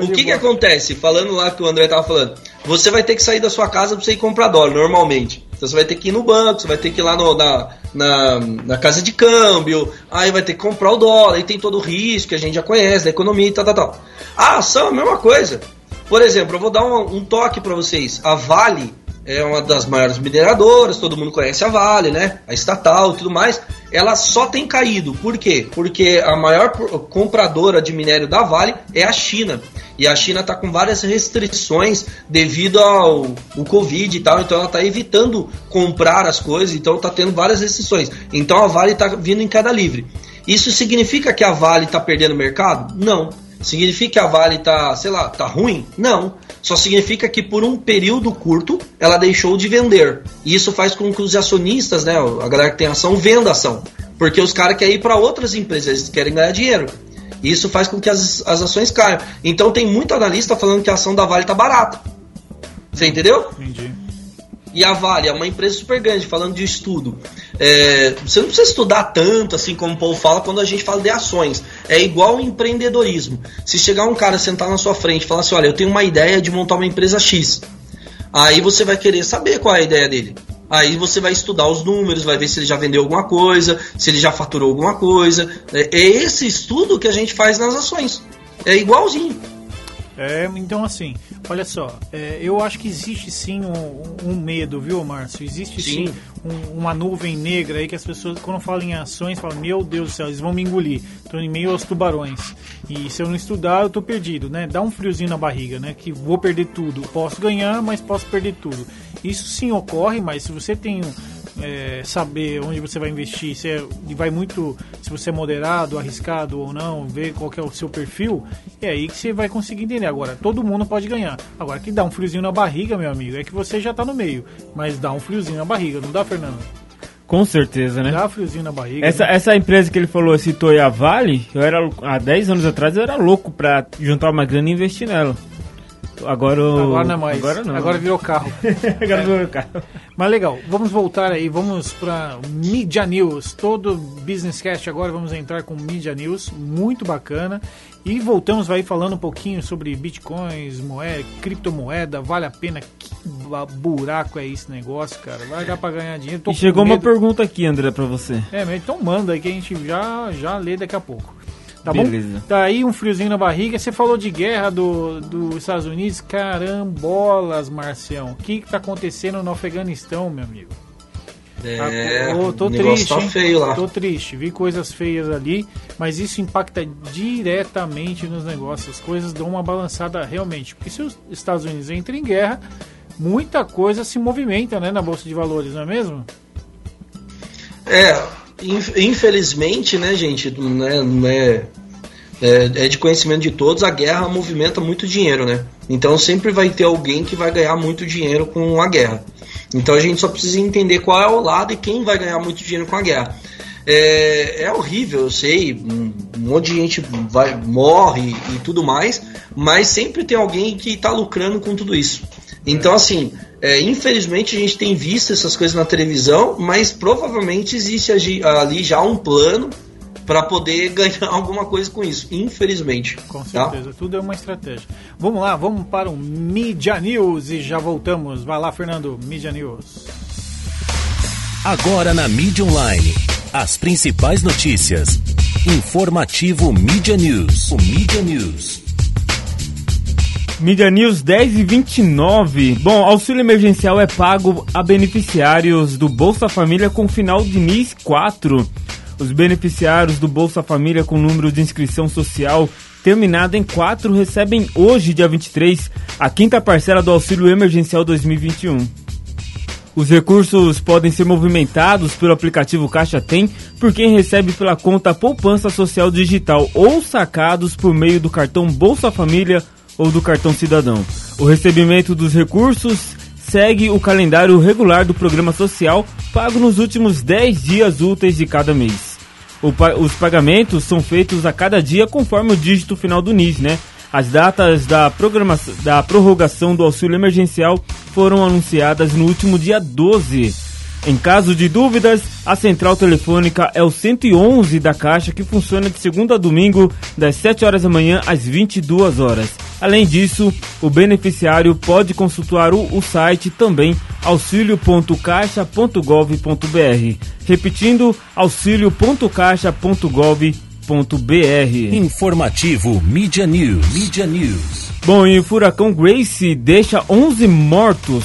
S3: O que, que acontece? Falando lá que o André tava falando, você vai ter que sair da sua casa pra você ir comprar dólar, normalmente. Então você vai ter que ir no banco, você vai ter que ir lá no- na, na, na casa de câmbio, aí vai ter que comprar o dólar, aí tem todo o risco que a gente já conhece, da economia e tal, tal, tal. A ação é a mesma coisa. Por exemplo, eu vou dar um, um toque para vocês. A Vale é uma das maiores mineradoras, todo mundo conhece a Vale, né? A estatal e tudo mais. Ela só tem caído. Por quê? Porque a maior compradora de minério da Vale é a China. E a China está com várias restrições devido ao Covid e tal. Então ela está evitando comprar as coisas. Então está tendo várias restrições. Então a Vale está vindo em queda livre. Isso significa que a Vale está perdendo mercado? Não. Significa que a Vale tá, sei lá, tá ruim? Não. Só significa que por um período curto ela deixou de vender. E isso faz com que os acionistas, né, a galera que tem ação, venda ação. Porque os caras querem ir para outras empresas, eles querem ganhar dinheiro. E isso faz com que as, as ações caiam. Então tem muito analista falando que a ação da Vale tá barata. Você entendeu?
S2: Entendi.
S3: E a Vale é uma empresa super grande, falando de estudo. É, você não precisa estudar tanto, assim como o povo fala, quando a gente fala de ações. É igual empreendedorismo. Se chegar um cara sentar na sua frente e falar assim: olha, eu tenho uma ideia de montar uma empresa X. Aí você vai querer saber qual é a ideia dele. Aí você vai estudar os números, vai ver se ele já vendeu alguma coisa, se ele já faturou alguma coisa. É é esse estudo que a gente faz nas ações. É igualzinho.
S2: É, então assim, olha só, é, eu acho que existe sim um, um medo, viu, Márcio? Existe sim,
S3: Sim.
S2: um- uma nuvem negra aí que as pessoas, quando falam em ações, falam: Meu Deus do céu, eles vão me engolir. Tô em meio aos tubarões. E se eu não estudar, eu tô perdido, né? Dá um friozinho na barriga, né? Que vou perder tudo. Posso ganhar, mas posso perder tudo. Isso sim ocorre, mas se você tem um, é, saber onde você vai investir, se é, e vai muito, se você é moderado, arriscado ou não, ver qual que é o seu perfil, é aí que você vai conseguir entender. Agora, todo mundo pode ganhar. Agora, que dá um friozinho na barriga, meu amigo, é que você já tá no meio, mas dá um friozinho na barriga, não dá, Fernando?
S5: Com certeza, né?
S2: Dá friozinho na barriga.
S5: Essa,
S2: né?
S5: essa empresa que ele falou, citou aí, a Vale, eu era, há 10 anos atrás eu era louco pra juntar uma grana e investir nela. Agora eu...
S2: Agora não é mais.
S5: Agora não.
S2: Agora virou carro.
S5: Agora virou carro.
S2: Mas legal, vamos voltar aí, vamos para Media News. Todo Business Cast agora vamos entrar com Media News, muito bacana. E voltamos aí falando um pouquinho sobre bitcoins, moeda, criptomoeda, vale a pena? Que buraco é esse negócio, cara? Vai dar para ganhar dinheiro? Tô
S5: E chegou uma pergunta aqui, André, pra você.
S2: É, então manda aí que a gente já, já lê daqui a pouco. Tá
S5: Beleza.
S2: bom? Tá aí um friozinho na barriga. Você falou de guerra do, dos Estados Unidos. Carambolas, Marcião. O que, que tá acontecendo no Afeganistão, meu amigo?
S3: É,
S2: Ô, tô
S3: negócio
S2: triste,
S3: tá feio lá.
S2: Tô triste, vi coisas feias ali, mas isso impacta diretamente nos negócios. As coisas dão uma balançada realmente. Porque se os Estados Unidos entram em guerra, muita coisa se movimenta né, na Bolsa de Valores, não é mesmo?
S3: É, infelizmente, né, gente, não é, não é, é, de conhecimento de todos, a guerra movimenta muito dinheiro, né? Então sempre vai ter alguém que vai ganhar muito dinheiro com a guerra. Então a gente só precisa entender qual é o lado e quem vai ganhar muito dinheiro com a guerra. É, é horrível, eu sei, um monte de gente vai, morre e tudo mais, mas sempre tem alguém que está lucrando com tudo isso. Então, assim, é, infelizmente a gente tem visto essas coisas na televisão, mas provavelmente existe ali já um plano para poder ganhar alguma coisa com isso. Infelizmente.
S2: Com
S3: tá?
S2: certeza, tudo é uma estratégia. Vamos lá, vamos para o Media News e já voltamos. Vai lá, Fernando, Media News.
S1: Agora na mídia online, as principais notícias. Informativo Media News. O Media News.
S5: Mídia News 10 e 29. Bom, auxílio emergencial é pago a beneficiários do Bolsa Família com final de mês 4. Os beneficiários do Bolsa Família com número de inscrição social terminado em 4 recebem hoje, dia 23, a quinta parcela do Auxílio Emergencial 2021. Os recursos podem ser movimentados pelo aplicativo Caixa Tem por quem recebe pela conta Poupança Social Digital ou sacados por meio do cartão Bolsa Família ou do cartão Cidadão. O recebimento dos recursos segue o calendário regular do programa social pago nos últimos 10 dias úteis de cada mês. Pa os pagamentos são feitos a cada dia conforme o dígito final do NIS, né? As datas da, da prorrogação do auxílio emergencial foram anunciadas no último dia 12. Em caso de dúvidas, a central telefônica é o 111 da Caixa, que funciona de segunda a domingo, das 7 horas da manhã às 22 horas. Além disso, o beneficiário pode consultar o, o site também auxilio.caixa.gov.br. Repetindo, auxilio.caixa.gov.br
S1: Informativo Media News. Media News.
S5: Bom, e o furacão Grace deixa 11 mortos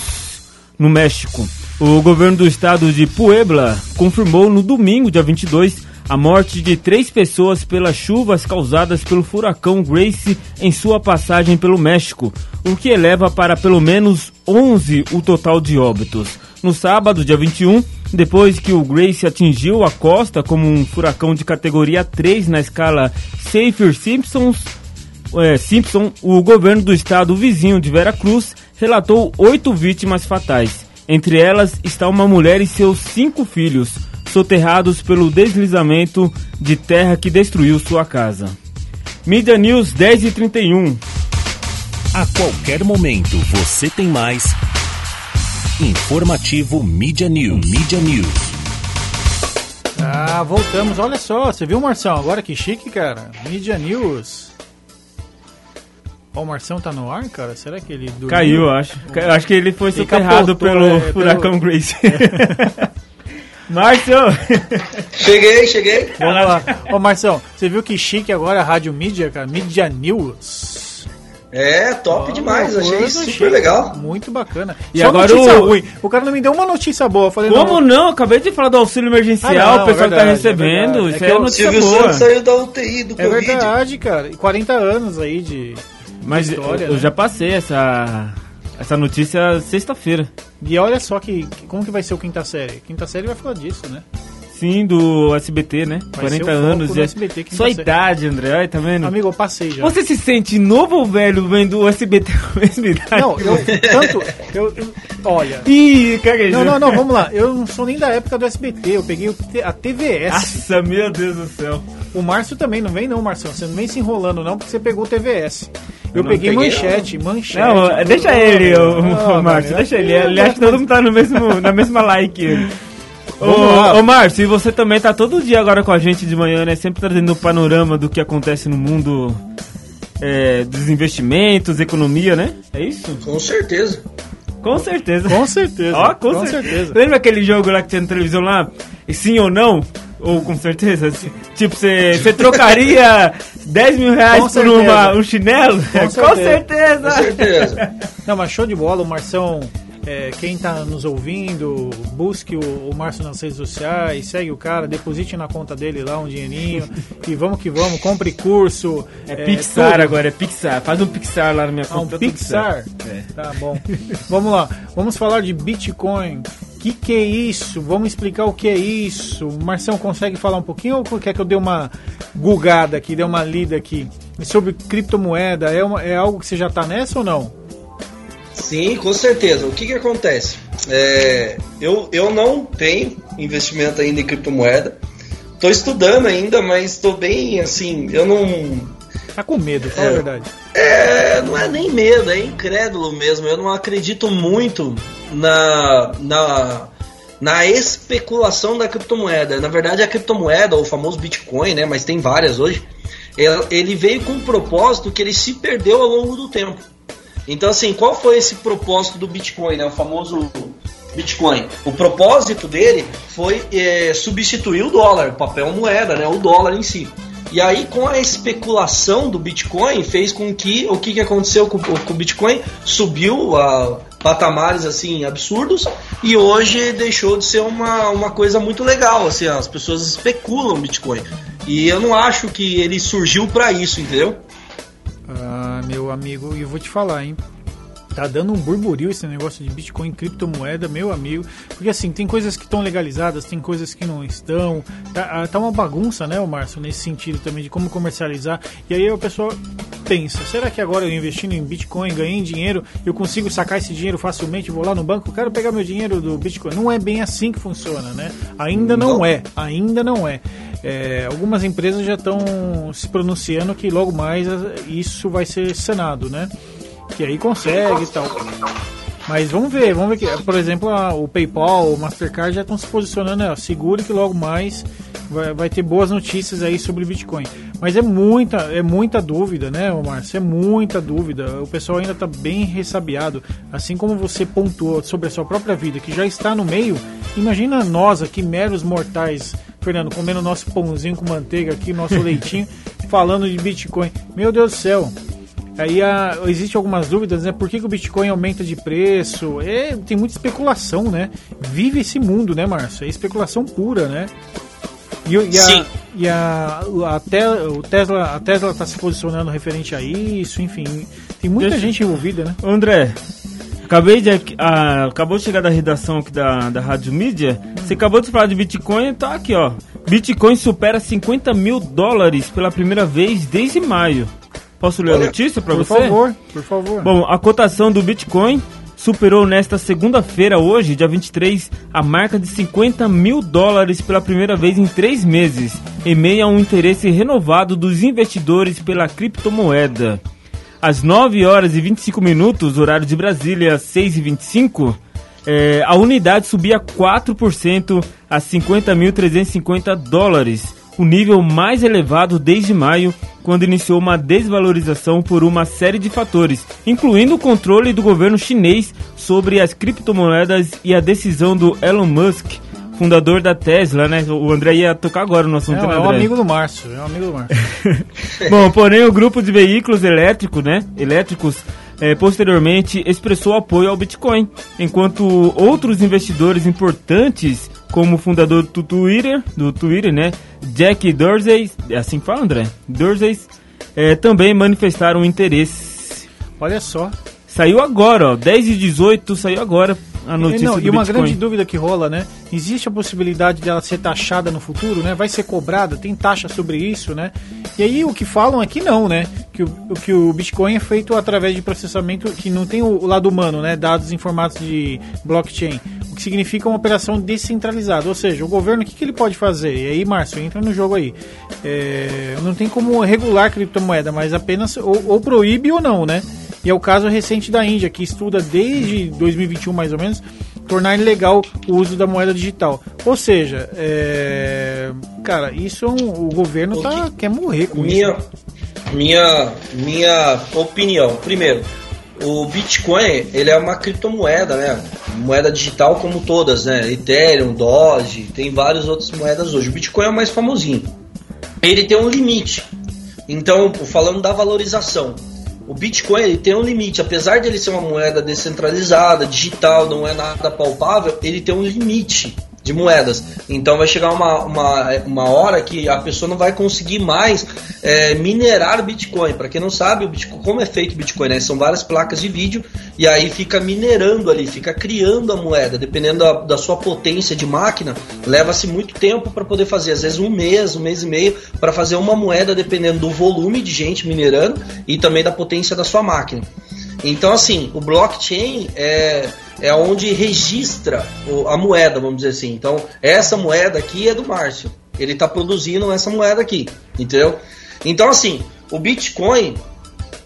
S5: no México. O governo do estado de Puebla confirmou no domingo, dia 22, a morte de três pessoas pelas chuvas causadas pelo furacão Grace em sua passagem pelo México, o que eleva para pelo menos 11 o total de óbitos. No sábado, dia 21, depois que o Grace atingiu a costa como um furacão de categoria 3 na escala Saffir-Simpsons, é, Simpson, o governo do estado vizinho de Veracruz relatou oito vítimas fatais. Entre elas está uma mulher e seus cinco filhos, soterrados pelo deslizamento de terra que destruiu sua casa. Media News 10 e 31.
S1: A qualquer momento você tem mais Informativo Media News. Media News.
S2: Ah, voltamos. Olha só, você viu, Marção? Agora que chique, cara. Media News. Ó, o Marção tá no ar, cara? Será que ele dormiu?
S5: Caiu, acho. Eu acho que ele foi
S2: Ele
S5: soterrado pelo
S2: é,
S5: furacão
S2: pelo-
S5: Grace. Márcio!
S3: Cheguei, cheguei.
S2: Vamos lá. Ô, Marção, você viu que chique agora a Rádio Mídia, cara? Media News.
S3: É, top
S2: Ó,
S3: demais, achei super
S2: chique.
S3: legal.
S2: Muito bacana.
S5: E
S2: Só
S5: agora
S2: notícia
S5: o-
S2: ruim. O cara não me deu uma notícia boa. Eu falei,
S5: Como
S2: não,
S5: não? Acabei de falar do auxílio emergencial,
S2: Ah, não,
S5: o pessoal
S2: é
S5: que
S2: verdade,
S5: tá
S2: é
S5: recebendo.
S2: É
S5: Isso é
S2: eu-
S5: notícia
S3: Silvio
S5: boa.
S3: Santos saiu da UTI do
S2: É
S3: Covid.
S2: verdade, cara. E 40 anos aí de,
S5: Mas eu, eu
S2: né?
S5: já passei essa, essa notícia sexta-feira.
S2: E olha só que, que- como que vai ser o Quinta Série. Quinta Série vai falar disso, né?
S5: Sim, do SBT, né?
S2: Vai ser
S5: 40
S2: o foco
S5: anos.
S2: do SBT, quinta
S5: Sua idade, André, ai, tá vendo?
S2: Amigo, eu passei já.
S5: Você se sente novo ou velho vendo o SBT com a mesma idade?
S2: Não, eu tanto. Eu, eu- olha.
S5: Ih, caguejou.
S2: Não, não, não, vamos lá. Eu não sou nem da época do SBT, eu peguei a TVS.
S5: Nossa, meu Deus do céu.
S2: O Márcio também, não vem não, Marcelo. Você não vem se enrolando não, porque você pegou o TVS. Eu,
S5: não
S2: peguei,
S3: peguei,
S2: manchete, manchete.
S5: Não, deixa ele, o, o Márcio, deixa ele. Ele acha que todo mundo tá no mesmo, na mesma like. Ô, ô Márcio, e você também tá todo dia agora com a gente de manhã, né? Sempre trazendo o panorama do que acontece no mundo é, dos investimentos, economia, né? É isso?
S3: Com certeza.
S5: Com certeza.
S2: Com certeza.
S5: Ó, com,
S2: com
S5: cer-
S2: certeza.
S5: Lembra aquele jogo lá que tinha na televisão lá? E Sim ou não? Ou com certeza? Tipo, você você trocaria 10 mil reais
S2: Com
S5: por
S2: certeza.
S5: uma, um chinelo? Com
S2: certeza.
S5: certeza!
S3: Com certeza.
S2: Não, mas show de bola, o Marção. É, quem tá nos ouvindo, busque o, o Márcio nas redes sociais, segue o cara, deposite na conta dele lá um dinheirinho e vamos que vamos, compre curso.
S5: É, Pixar
S2: tudo.
S5: agora, é Pixar. Faz um Pixar lá na minha
S2: Ah, um
S5: conta.
S2: Pixar?
S5: É.
S2: Tá bom. Vamos lá. Vamos falar de Bitcoin. O que, que é isso? Vamos explicar o que é isso. O Marção consegue falar um pouquinho ou quer que eu dê uma gugada aqui, dê uma lida aqui? Sobre criptomoeda, é, uma- é algo que você já tá nessa ou não?
S3: Sim, com certeza. O que, que acontece? É, eu, eu não tenho investimento ainda em criptomoeda. Estou estudando ainda, mas estou bem assim. Eu não.
S2: Tá com medo, fala a
S3: É.
S2: verdade.
S3: É, não é nem medo, é incrédulo mesmo. Eu não acredito muito na, na, na especulação da criptomoeda. Na verdade, a criptomoeda, o famoso Bitcoin, né? Mas tem várias hoje. Ele veio com um propósito que ele se perdeu ao longo do tempo. Então, assim, qual foi esse propósito do Bitcoin, né? O famoso Bitcoin. O propósito dele foi é, substituir o dólar, papel moeda, né? O dólar em si. E aí, com a especulação do Bitcoin, fez com que o que, que aconteceu com, com o Bitcoin? Subiu a, patamares assim absurdos e hoje deixou de ser uma, uma coisa muito legal, assim, as pessoas especulam Bitcoin. E eu não acho que ele surgiu para isso, entendeu?
S2: Meu amigo, e eu vou te falar, hein? Tá dando um burburinho esse negócio de Bitcoin, criptomoeda, meu amigo. Porque assim, tem coisas que estão legalizadas, tem coisas que não estão. Tá, ah, tá uma bagunça, né, o Márcio, nesse sentido também de como comercializar. E aí o pessoal pensa, será que agora eu investindo em Bitcoin, ganhei dinheiro, eu consigo sacar esse dinheiro facilmente, vou lá no banco, quero pegar meu dinheiro do Bitcoin. Não é bem assim que funciona, né? Ainda não, não. é, ainda não é. É, algumas empresas já estão se pronunciando que logo mais isso vai ser sanado, né? que aí consegue e tal. Mas vamos ver, vamos ver que, por exemplo, a, o PayPal, o Mastercard já estão se posicionando, né, seguro que logo mais vai, vai, ter boas notícias aí sobre Bitcoin. Mas é muita, é muita dúvida, né, Márcio? É muita dúvida. O pessoal ainda está bem ressabiado. Assim como você pontuou sobre a sua própria vida, que já está no meio, imagina nós aqui, meros mortais, Fernando, comendo nosso pãozinho com manteiga aqui, nosso leitinho, falando de Bitcoin. Meu Deus do céu, Aí a, existe algumas dúvidas, né? Por que, que, o Bitcoin aumenta de preço? É, tem muita especulação, né? Vive esse mundo, né, Márcio? É especulação pura, né? E, e, a, e a, a, te, o Tesla, a Tesla está se posicionando referente a isso, enfim. Tem muita Deixa... gente envolvida, né?
S5: André, Acabei de. Ah, acabou de chegar da redação aqui da, da Rádio Mídia. Você acabou de falar de Bitcoin, tá aqui, ó. Bitcoin supera 50 mil dólares pela primeira vez desde maio. Posso ler Olha, a notícia para você?
S2: Por favor, por favor.
S5: Bom, a cotação do Bitcoin superou nesta segunda-feira, hoje, dia 23, a marca de 50 mil dólares pela primeira vez em três meses, em meio a um interesse renovado dos investidores pela criptomoeda. Às 9 horas e 25 minutos, horário de Brasília, 6 e 25, é, a unidade subia 4% a 50.350 dólares o nível mais elevado desde maio, quando iniciou uma desvalorização por uma série de fatores, incluindo o controle do governo chinês sobre as criptomoedas e a decisão do Elon Musk, fundador da Tesla, né? O André ia tocar agora no assunto,
S2: é,
S5: né,
S2: É um amigo do Márcio, é um amigo do Márcio.
S5: Bom, porém o grupo de veículos elétricos, né, elétricos é, posteriormente expressou apoio ao Bitcoin, enquanto outros investidores importantes, como fundador do Twitter, do Twitter, né, Jack Dorsey, é assim que fala, André? Dorsey, é, também manifestaram interesse.
S2: Olha só.
S5: Saiu agora, ó, 10 e 18 saiu agora a notícia Não,
S2: E uma Bitcoin. grande dúvida que rola, né? Existe a possibilidade dela ser taxada no futuro, né? Vai ser cobrada, tem taxa sobre isso, né? E aí o que falam é que não, né? Que o, que o Bitcoin é feito através de processamento que não tem o, lado humano, né? Dados em formato de blockchain. O que significa uma operação descentralizada. Ou seja, o governo, o que, que ele pode fazer? E aí, Márcio, entra no jogo aí. É, não tem como regular criptomoeda, mas apenas ou, ou proíbe ou não, né? E é o caso recente da Índia, que estuda desde 2021 mais ou menos tornar ilegal o uso da moeda digital. Ou seja, é... cara, isso é um... o governo tá... quer morrer com
S3: minha,
S2: isso.
S3: Minha, minha opinião, primeiro, o Bitcoin ele é uma criptomoeda, né? Moeda digital como todas, né? Ethereum, Doge, tem várias outras moedas hoje. O Bitcoin é o mais famosinho. Ele tem um limite. Então, falando da valorização, o Bitcoin ele tem um limite, apesar de ele ser uma moeda descentralizada, digital, não é nada palpável, ele tem um limite de moedas. Então vai chegar uma, uma, uma hora que a pessoa não vai conseguir mais é, minerar Bitcoin. Para quem não sabe, o Bitcoin, como é feito o Bitcoin, né? são várias placas de vídeo e aí fica minerando ali, fica criando a moeda. Dependendo da, da sua potência de máquina, leva-se muito tempo para poder fazer, às vezes um mês, um mês e meio, para fazer uma moeda, dependendo do volume de gente minerando e também da potência da sua máquina. Então, assim, o blockchain é, é onde registra a moeda, vamos dizer assim. Então, essa moeda aqui é do Márcio. Ele está produzindo essa moeda aqui, entendeu? Então, assim, o Bitcoin,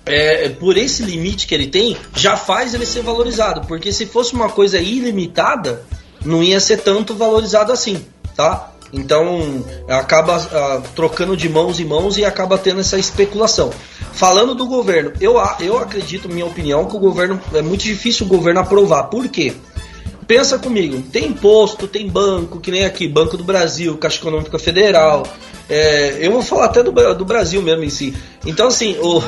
S3: é, por esse limite que ele tem, já faz ele ser valorizado. Porque se fosse uma coisa ilimitada, não ia ser tanto valorizado assim, tá? Então acaba uh, trocando de mãos em mãos e acaba tendo essa especulação. Falando do governo, eu, eu acredito, minha opinião, que o governo é muito difícil o governo aprovar. Por quê? pensa comigo, tem imposto, tem banco, que nem aqui, Banco do Brasil, Caixa Econômica Federal. É, eu vou falar até do, do Brasil mesmo em si. Então, assim, o,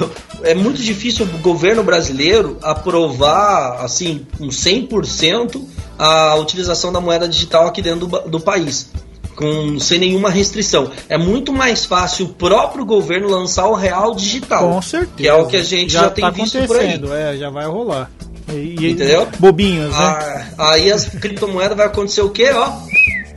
S3: é muito difícil o governo brasileiro aprovar, assim, com 100% a utilização da moeda digital aqui dentro do, do país com, sem nenhuma restrição. É muito mais fácil o próprio governo lançar o real digital.
S2: Com certeza.
S3: Que é o que a gente já, já tem
S2: tá
S3: visto por aí.
S2: É, já vai rolar.
S3: E, e, Entendeu?
S2: Bobinhos, né?
S3: Ah, aí as criptomoedas vai acontecer o quê? Ó,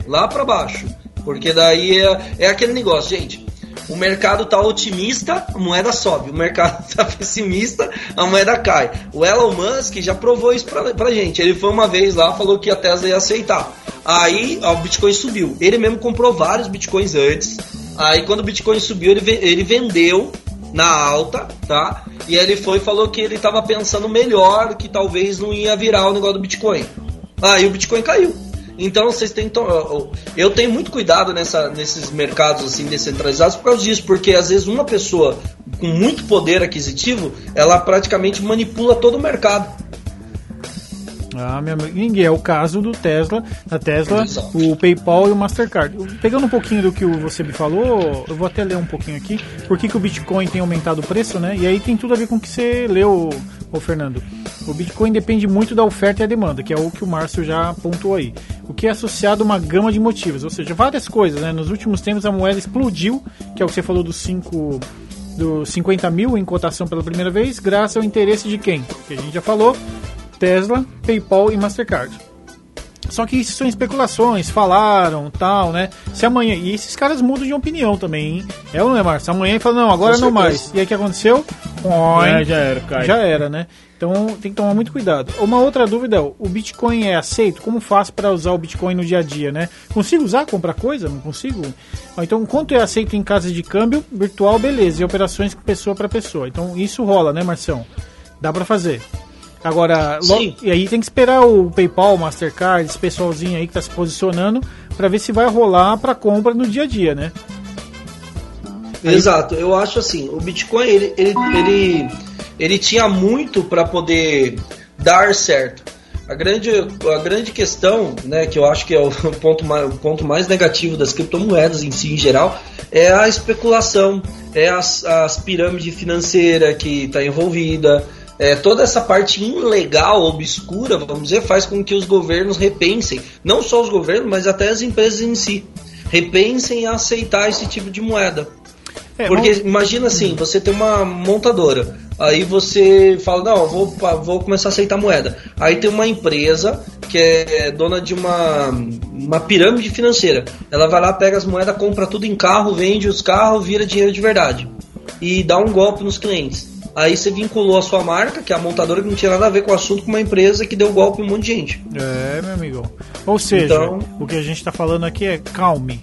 S3: lá para baixo. Porque daí é, é aquele negócio, gente. O mercado tá otimista, a moeda sobe. O mercado tá pessimista, a moeda cai. O Elon Musk já provou isso pra, pra gente. Ele foi uma vez lá, falou que a Tesla ia aceitar. Aí ó, o Bitcoin subiu. Ele mesmo comprou vários Bitcoins antes. Aí quando o Bitcoin subiu, ele, ele vendeu na alta, tá? E aí ele foi e falou que ele estava pensando melhor, que talvez não ia virar o negócio do Bitcoin. Aí o Bitcoin caiu. Então vocês têm eu tenho muito cuidado nessa, nesses mercados assim descentralizados por causa disso, porque às vezes uma pessoa com muito poder aquisitivo, ela praticamente manipula todo o mercado.
S2: Ah, meu amigo, ninguém. É o caso do Tesla, da Tesla, Exato. o PayPal e o Mastercard. Pegando um pouquinho do que você me falou, eu vou até ler um pouquinho aqui. Por que, que o Bitcoin tem aumentado o preço, né? E aí tem tudo a ver com o que você leu, ô Fernando. O Bitcoin depende muito da oferta e a demanda, que é o que o Márcio já pontuou aí. O que é associado a uma gama de motivos, ou seja, várias coisas, né? Nos últimos tempos a moeda explodiu, que é o que você falou dos 5 dos 50 mil em cotação pela primeira vez, graças ao interesse de quem? Que a gente já falou, Tesla, PayPal e Mastercard. Só que isso são especulações, falaram, tal, né? Se amanhã. E esses caras mudam de opinião também, hein? É ou não é, Márcio? Amanhã ele fala, não, agora não mais. E aí o que aconteceu?
S5: É, já era, cai.
S2: Já era, né? Então tem que tomar muito cuidado. Uma outra dúvida é: o Bitcoin é aceito? Como faço para usar o Bitcoin no dia a dia, né? Consigo usar, comprar coisa? Não consigo? Então, quanto é aceito em casa de câmbio virtual, beleza. E operações pessoa para pessoa. Então, isso rola, né, Marção? Dá para fazer. Agora, logo, e aí tem que esperar o PayPal, o Mastercard, esse pessoalzinho aí que está se posicionando para ver se vai rolar para compra no dia a dia, né?
S3: Exato, eu acho assim, o Bitcoin ele, ele, ele, ele tinha muito para poder dar certo. A grande, a grande questão, né, que eu acho que é o ponto, mais, o ponto mais negativo das criptomoedas em si, em geral, é a especulação, é as, as pirâmides financeiras que está envolvida, é, toda essa parte ilegal, obscura, vamos dizer, faz com que os governos repensem, não só os governos, mas até as empresas em si, repensem a aceitar esse tipo de moeda. É, Porque vamos... imagina assim, você tem uma montadora, aí você fala, não, vou, vou começar a aceitar moeda. Aí tem uma empresa que é dona de uma, uma pirâmide financeira. Ela vai lá, pega as moedas, compra tudo em carro, vende os carros, vira dinheiro de verdade. E dá um golpe nos clientes. Aí você vinculou a sua marca, que é a montadora que não tinha nada a ver com o assunto, com uma empresa que deu golpe em um monte de gente.
S2: É, meu amigo. Ou seja, então, o que a gente está falando aqui é calme.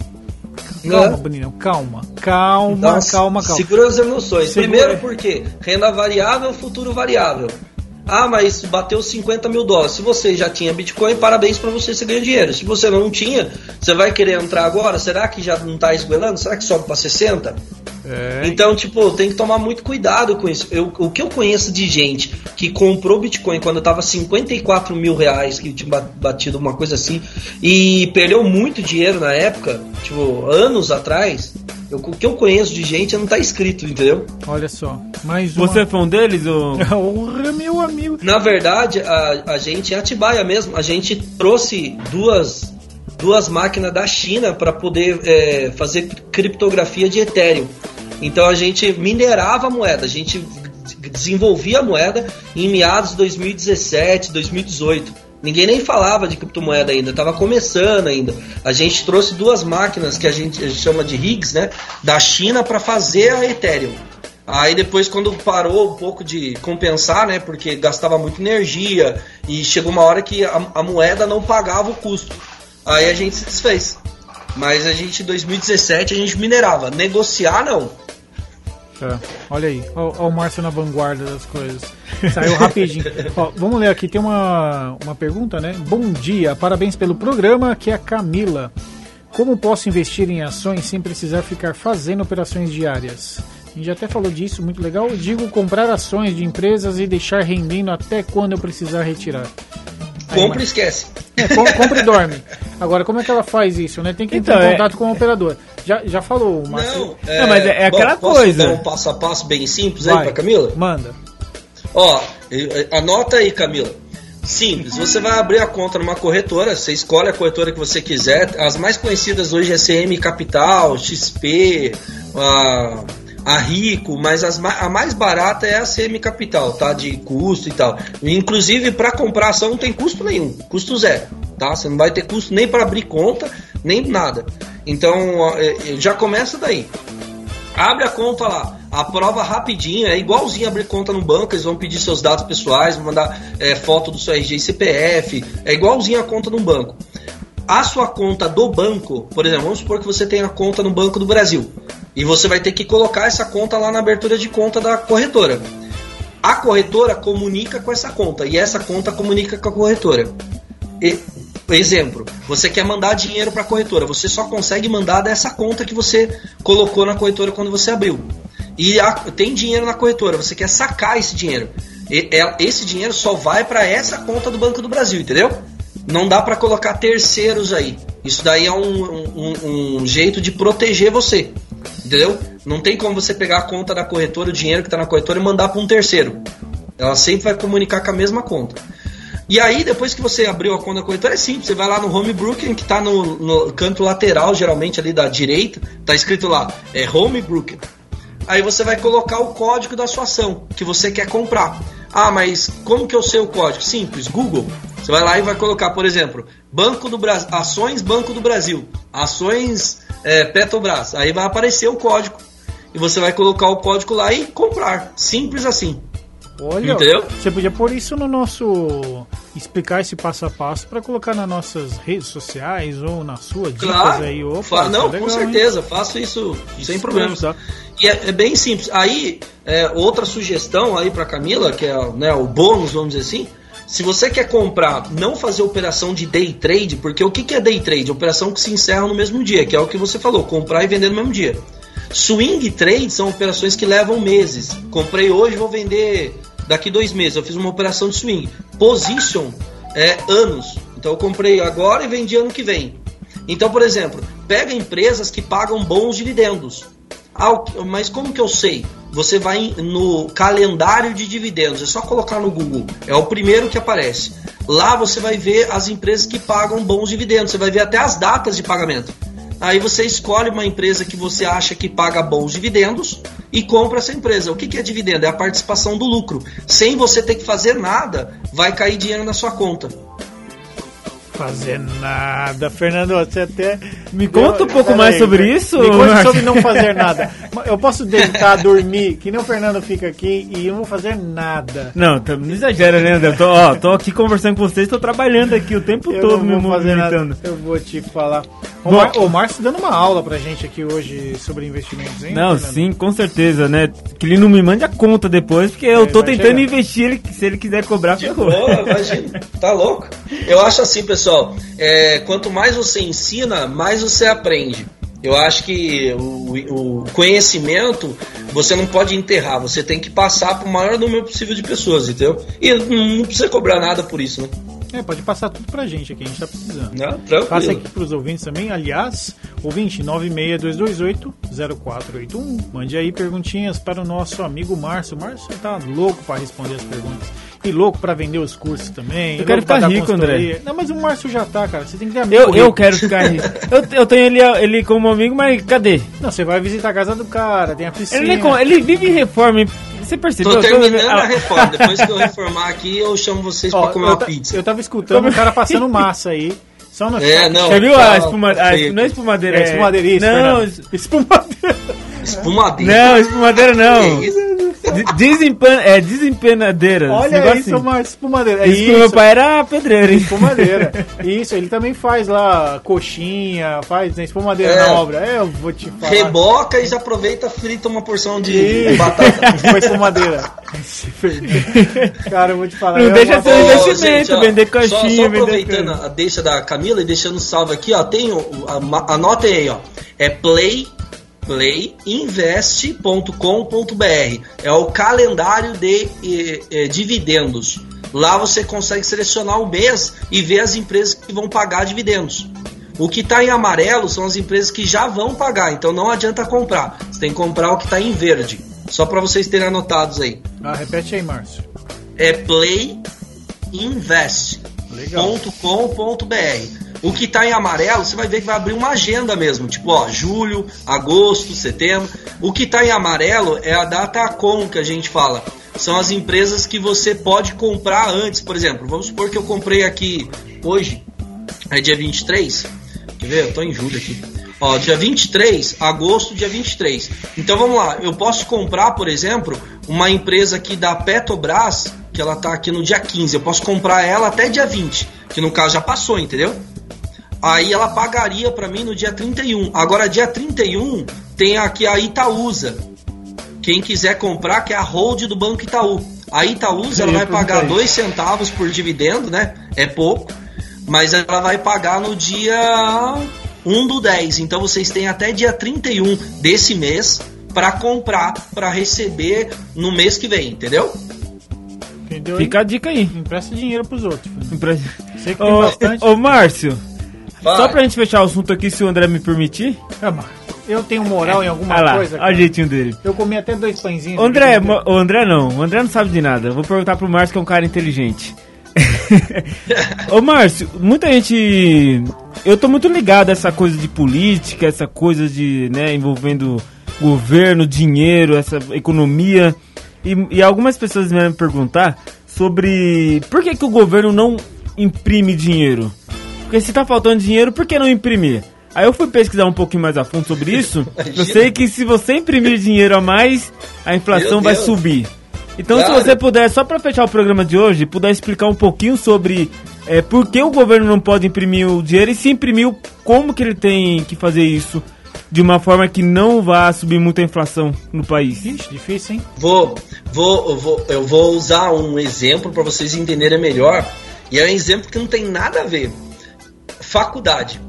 S2: Calma, é. calma. Calma, Nossa, calma, calma.
S3: Segura as emoções. Segura. Primeiro porque renda variável, futuro variável. Ah, mas bateu 50 mil dólares. Se você já tinha Bitcoin, parabéns para você, você ganha dinheiro. Se você não tinha, você vai querer entrar agora? Será que já não está esguelando? Será que sobe para 60? É. Então, tipo, tem que tomar muito cuidado com isso. Eu, o que eu conheço de gente que comprou Bitcoin quando tava 54 mil reais, que tinha batido uma coisa assim, e perdeu muito dinheiro na época, tipo, anos atrás. Eu, o que eu conheço de gente não tá escrito, entendeu?
S2: Olha só. Mais
S5: uma... Você é fã deles? Ou...
S2: Honra, meu amigo.
S3: Na verdade, a, a gente é Atibaia mesmo. A gente trouxe duas duas máquinas da China para poder é, fazer criptografia de Ethereum. Então a gente minerava a moeda, a gente desenvolvia a moeda em meados de 2017, 2018. Ninguém nem falava de criptomoeda ainda, estava começando ainda. A gente trouxe duas máquinas que a gente chama de rigs, né, da China para fazer a Ethereum. Aí depois quando parou um pouco de compensar, né, porque gastava muita energia e chegou uma hora que a, a moeda não pagava o custo. Aí a gente se desfez. Mas a gente, em 2017, a gente minerava. Negociar, não.
S2: É, olha aí, olha o Márcio na vanguarda das coisas. Saiu rapidinho. Ó, vamos ler aqui, tem uma, uma pergunta, né? Bom dia, parabéns pelo programa, que é a Camila. Como posso investir em ações sem precisar ficar fazendo operações diárias? A gente já até falou disso, muito legal. Digo comprar ações de empresas e deixar rendendo até quando eu precisar retirar.
S3: Compra e esquece.
S2: É, com- compra e dorme. Agora, como é que ela faz isso, né? Tem que entrar
S5: Então,
S2: em
S5: é-
S2: contato com o operador. Já, já falou, o Márcio.
S3: Não,
S5: Não, mas é- é aquela
S3: posso
S5: coisa.
S3: dar um passo a passo bem simples aí
S2: Vai,
S3: pra Camila?
S2: Manda.
S3: Ó, anota aí, Camila. Simples, você vai abrir a conta numa corretora, você escolhe a corretora que você quiser. As mais conhecidas hoje é CM Capital, XP, a, a Rico, mas as, a mais barata é a CM Capital, tá? De custo e tal. Inclusive, para comprar ação não tem custo nenhum, custo zero, tá? Você não vai ter custo nem para abrir conta, nem nada. Então, eh, eh, já começa daí. Abre a conta lá, aprova rapidinho, é igualzinho abrir conta no banco, eles vão pedir seus dados pessoais, mandar é, foto do seu RG e CPF, é igualzinho a conta no banco. A sua conta do banco, por exemplo, vamos supor que você tenha conta no Banco do Brasil, e você vai ter que colocar essa conta lá na abertura de conta da corretora. A corretora comunica com essa conta, e essa conta comunica com a corretora. E- exemplo, você quer mandar dinheiro para a corretora, você só consegue mandar dessa conta que você colocou na corretora quando você abriu. E a- tem dinheiro na corretora, você quer sacar esse dinheiro. E- é- esse dinheiro só vai para essa conta do Banco do Brasil, entendeu? Não dá para colocar terceiros aí. Isso daí é um, um- um jeito de proteger você. Entendeu? Não tem como você pegar a conta da corretora, o dinheiro que está na corretora e mandar para um terceiro. Ela sempre vai comunicar com a mesma conta. E aí, depois que você abriu a conta da corretora, é simples. Você vai lá no Home Brooklyn, que está no, no canto lateral, geralmente ali da direita, tá escrito lá, é Home Brooklyn. Aí você vai colocar o código da sua ação que você quer comprar. Ah, mas como que eu sei o código? Simples, Google. Você vai lá e vai colocar, por exemplo, Banco do Brasil, ações Banco do Brasil, ações é, Petrobras. Aí vai aparecer o código e você vai colocar o código lá e comprar. Simples assim.
S2: Olha,
S3: Entendeu?
S2: você podia pôr isso no nosso. explicar esse passo a passo para colocar nas nossas redes sociais ou na sua dicas
S3: Claro.
S2: aí. Opa,
S3: Fa-
S2: isso
S3: não,
S2: é legal,
S3: com
S2: hein?
S3: certeza, faço isso sem
S2: Isso
S3: problemas.
S2: mesmo, tá?
S3: E é, é bem simples. Aí, é, outra sugestão aí para Camila, que é né, o bônus, vamos dizer assim. Se você quer comprar, não fazer operação de day trade, porque o que, é day trade? Operação que se encerra no mesmo dia, que é o que você falou, comprar e vender no mesmo dia. Swing trade são operações que levam meses. Comprei hoje, vou vender daqui dois meses. Eu fiz uma operação de swing. Position é anos. Então eu comprei agora e vendi ano que vem. Então, por exemplo, pega empresas que pagam bons dividendos. Mas como que eu sei? Você vai no calendário de dividendos, é só colocar no Google, é o primeiro que aparece. Lá você vai ver as empresas que pagam bons dividendos, você vai ver até as datas de pagamento. Aí você escolhe uma empresa que você acha que paga bons dividendos e compra essa empresa. O que é dividendo? É a participação do lucro. Sem você ter que fazer nada, vai cair dinheiro na sua conta.
S2: Fazer nada. Fernando, você até.
S5: Me conta um pouco
S2: Pera
S5: mais
S2: aí,
S5: sobre
S2: me-
S5: isso,
S2: Me conta sobre não fazer nada. Eu posso deitar, dormir, que nem o Fernando fica aqui e eu não vou fazer nada.
S5: Não, tá- não exagera, né, André? Tô, ó, tô aqui conversando com vocês, tô trabalhando aqui o tempo
S2: Eu
S5: todo me
S2: não vou fazer nada.
S5: movimentando.
S2: Eu vou te falar. O,
S5: Bom-
S2: Mar, o Márcio dando uma aula pra gente aqui hoje sobre investimentos, hein?
S5: Não,
S2: Fernando?
S5: sim, com certeza, né? Que ele não me mande a conta depois, porque eu
S2: É,
S5: tô tentando
S2: chegar.
S5: investir, ele- se ele quiser cobrar, ferrou.
S3: Pô, imagina, tá louco? Eu acho assim, pessoal, é, quanto mais você ensina, mais você aprende. Eu acho que o, o conhecimento você não pode enterrar, você tem que passar para o maior número possível de pessoas, entendeu? E não, precisa cobrar nada por isso, né?
S2: É, pode passar tudo pra gente aqui, a gente tá precisando.
S3: Não, tranquilo.
S2: Passa aqui pros ouvintes também. Aliás, ouvinte 96228-0481. Mande aí perguntinhas para o nosso amigo Márcio. Márcio tá louco para responder as perguntas. E louco para vender os cursos também.
S5: Eu quero
S2: pra
S5: ficar rico. André.
S2: Não, mas o Márcio já tá, cara. Você tem que ter amigo
S5: Eu, eu quero ficar rico. Eu, eu tenho ele, ele como amigo, mas cadê?
S2: Não, você vai visitar a casa do cara, tem a piscina.
S5: Ele, nem ele vive em reforma, hein? Você percebeu?
S3: Tô terminando
S5: ah,
S3: a reforma. Depois que eu reformar aqui, eu chamo vocês
S2: Ó,
S3: para comer uma pizza.
S2: eu tava escutando o cara passando massa aí. Só no
S3: É, não.
S5: Você viu a
S3: tá-
S5: espuma, a,
S3: feio
S5: não é espumadeira?
S2: É espumadeira, isso,
S5: Não,
S2: Fernando. Espumadeira.
S3: Espumadeira.
S5: não, espumadeira não.
S3: Que isso?
S5: De- Desempan é desempenadeira.
S2: Olha isso,
S5: assim.
S2: Márcio. Espumadeira. É
S5: Isso que meu pai era pedreiro, hein?
S2: Espumadeira. Isso, ele também faz lá coxinha, faz né, espumadeira
S3: É.
S2: na obra. É, eu vou te falar.
S3: Reboca e já aproveita frita uma porção de
S2: Isso.
S3: batata.
S2: Foi espumadeira. Cara, eu vou te falar.
S5: Não deixa
S2: uma-
S5: ser um investimento,
S3: ó,
S5: vender
S3: só,
S5: coxinha,
S3: só
S5: vender
S3: aproveitando a deixa da Camila e deixando salve aqui, ó, tem o, a, ma- anotem aí, ó, é play playinvest.com.br é o calendário de eh, eh, dividendos Lá você consegue selecionar o mês e ver as empresas que vão pagar dividendos. O que está em amarelo são as empresas que já vão pagar, então não adianta comprar. Você tem que comprar o que está em verde. Só para vocês terem anotados aí.
S2: Ah, repete aí, Márcio.
S3: É playinvest.com.br. O que está em amarelo, você vai ver que vai abrir uma agenda mesmo, tipo, ó, julho, agosto, setembro. O que está em amarelo é a data com que a gente fala. São as empresas que você pode comprar antes, por exemplo. Vamos supor que eu comprei aqui hoje, é dia 23. Quer ver? Eu tô em julho aqui. Ó, dia 23, agosto, dia 23. Então vamos lá, eu posso comprar, por exemplo, uma empresa aqui da Petrobras, que ela tá aqui no dia 15. Eu posso comprar ela até dia 20, que no caso já passou, entendeu? Aí ela pagaria para mim no dia 31. Agora, dia 31, tem aqui a Itaúsa. Quem quiser comprar, que é a hold do Banco Itaú. A Itaúsa ela vai pagar 2 centavos por dividendo, né? É pouco. Mas ela vai pagar no dia 1 do 10. Então vocês têm até dia 31 desse mês para comprar, para receber no mês que vem, entendeu?
S2: Entendeu?
S5: Fica a dica aí.
S2: Empresta dinheiro pros outros.
S5: Impre-
S2: Sei que tem
S5: Ô,
S2: bastante.
S5: ô, Márcio,
S3: Vai.
S5: só pra gente fechar o assunto aqui, se o André me permitir.
S2: Ah, Márcio, eu tenho moral em alguma
S5: Olha lá,
S2: coisa.
S5: olha o jeitinho dele.
S2: Eu comi até dois pãezinhos.
S5: O André, o André não, o André não sabe de nada. Vou perguntar pro Márcio que é um cara inteligente. Ô Márcio, muita gente. Eu tô muito ligado a essa coisa de política, essa coisa de, né, envolvendo governo, dinheiro, essa economia. E, e algumas pessoas vieram me perguntar sobre por que, que o governo não imprime dinheiro. Porque se tá faltando dinheiro, por que não imprimir? Aí eu fui pesquisar um pouquinho mais a fundo sobre isso. Eu sei que se você imprimir dinheiro a mais, a inflação vai subir. Então,
S3: Cara.
S5: se você puder, só para fechar o programa de hoje, puder explicar um pouquinho sobre é, por que o governo não pode imprimir o dinheiro e se imprimiu, como que ele tem que fazer isso de uma forma que não vá subir muito a inflação no país.
S2: Ixi, difícil, hein?
S3: Vou, vou, eu vou, eu vou usar um exemplo para vocês entenderem melhor. E é um exemplo que não tem nada a ver. Faculdade.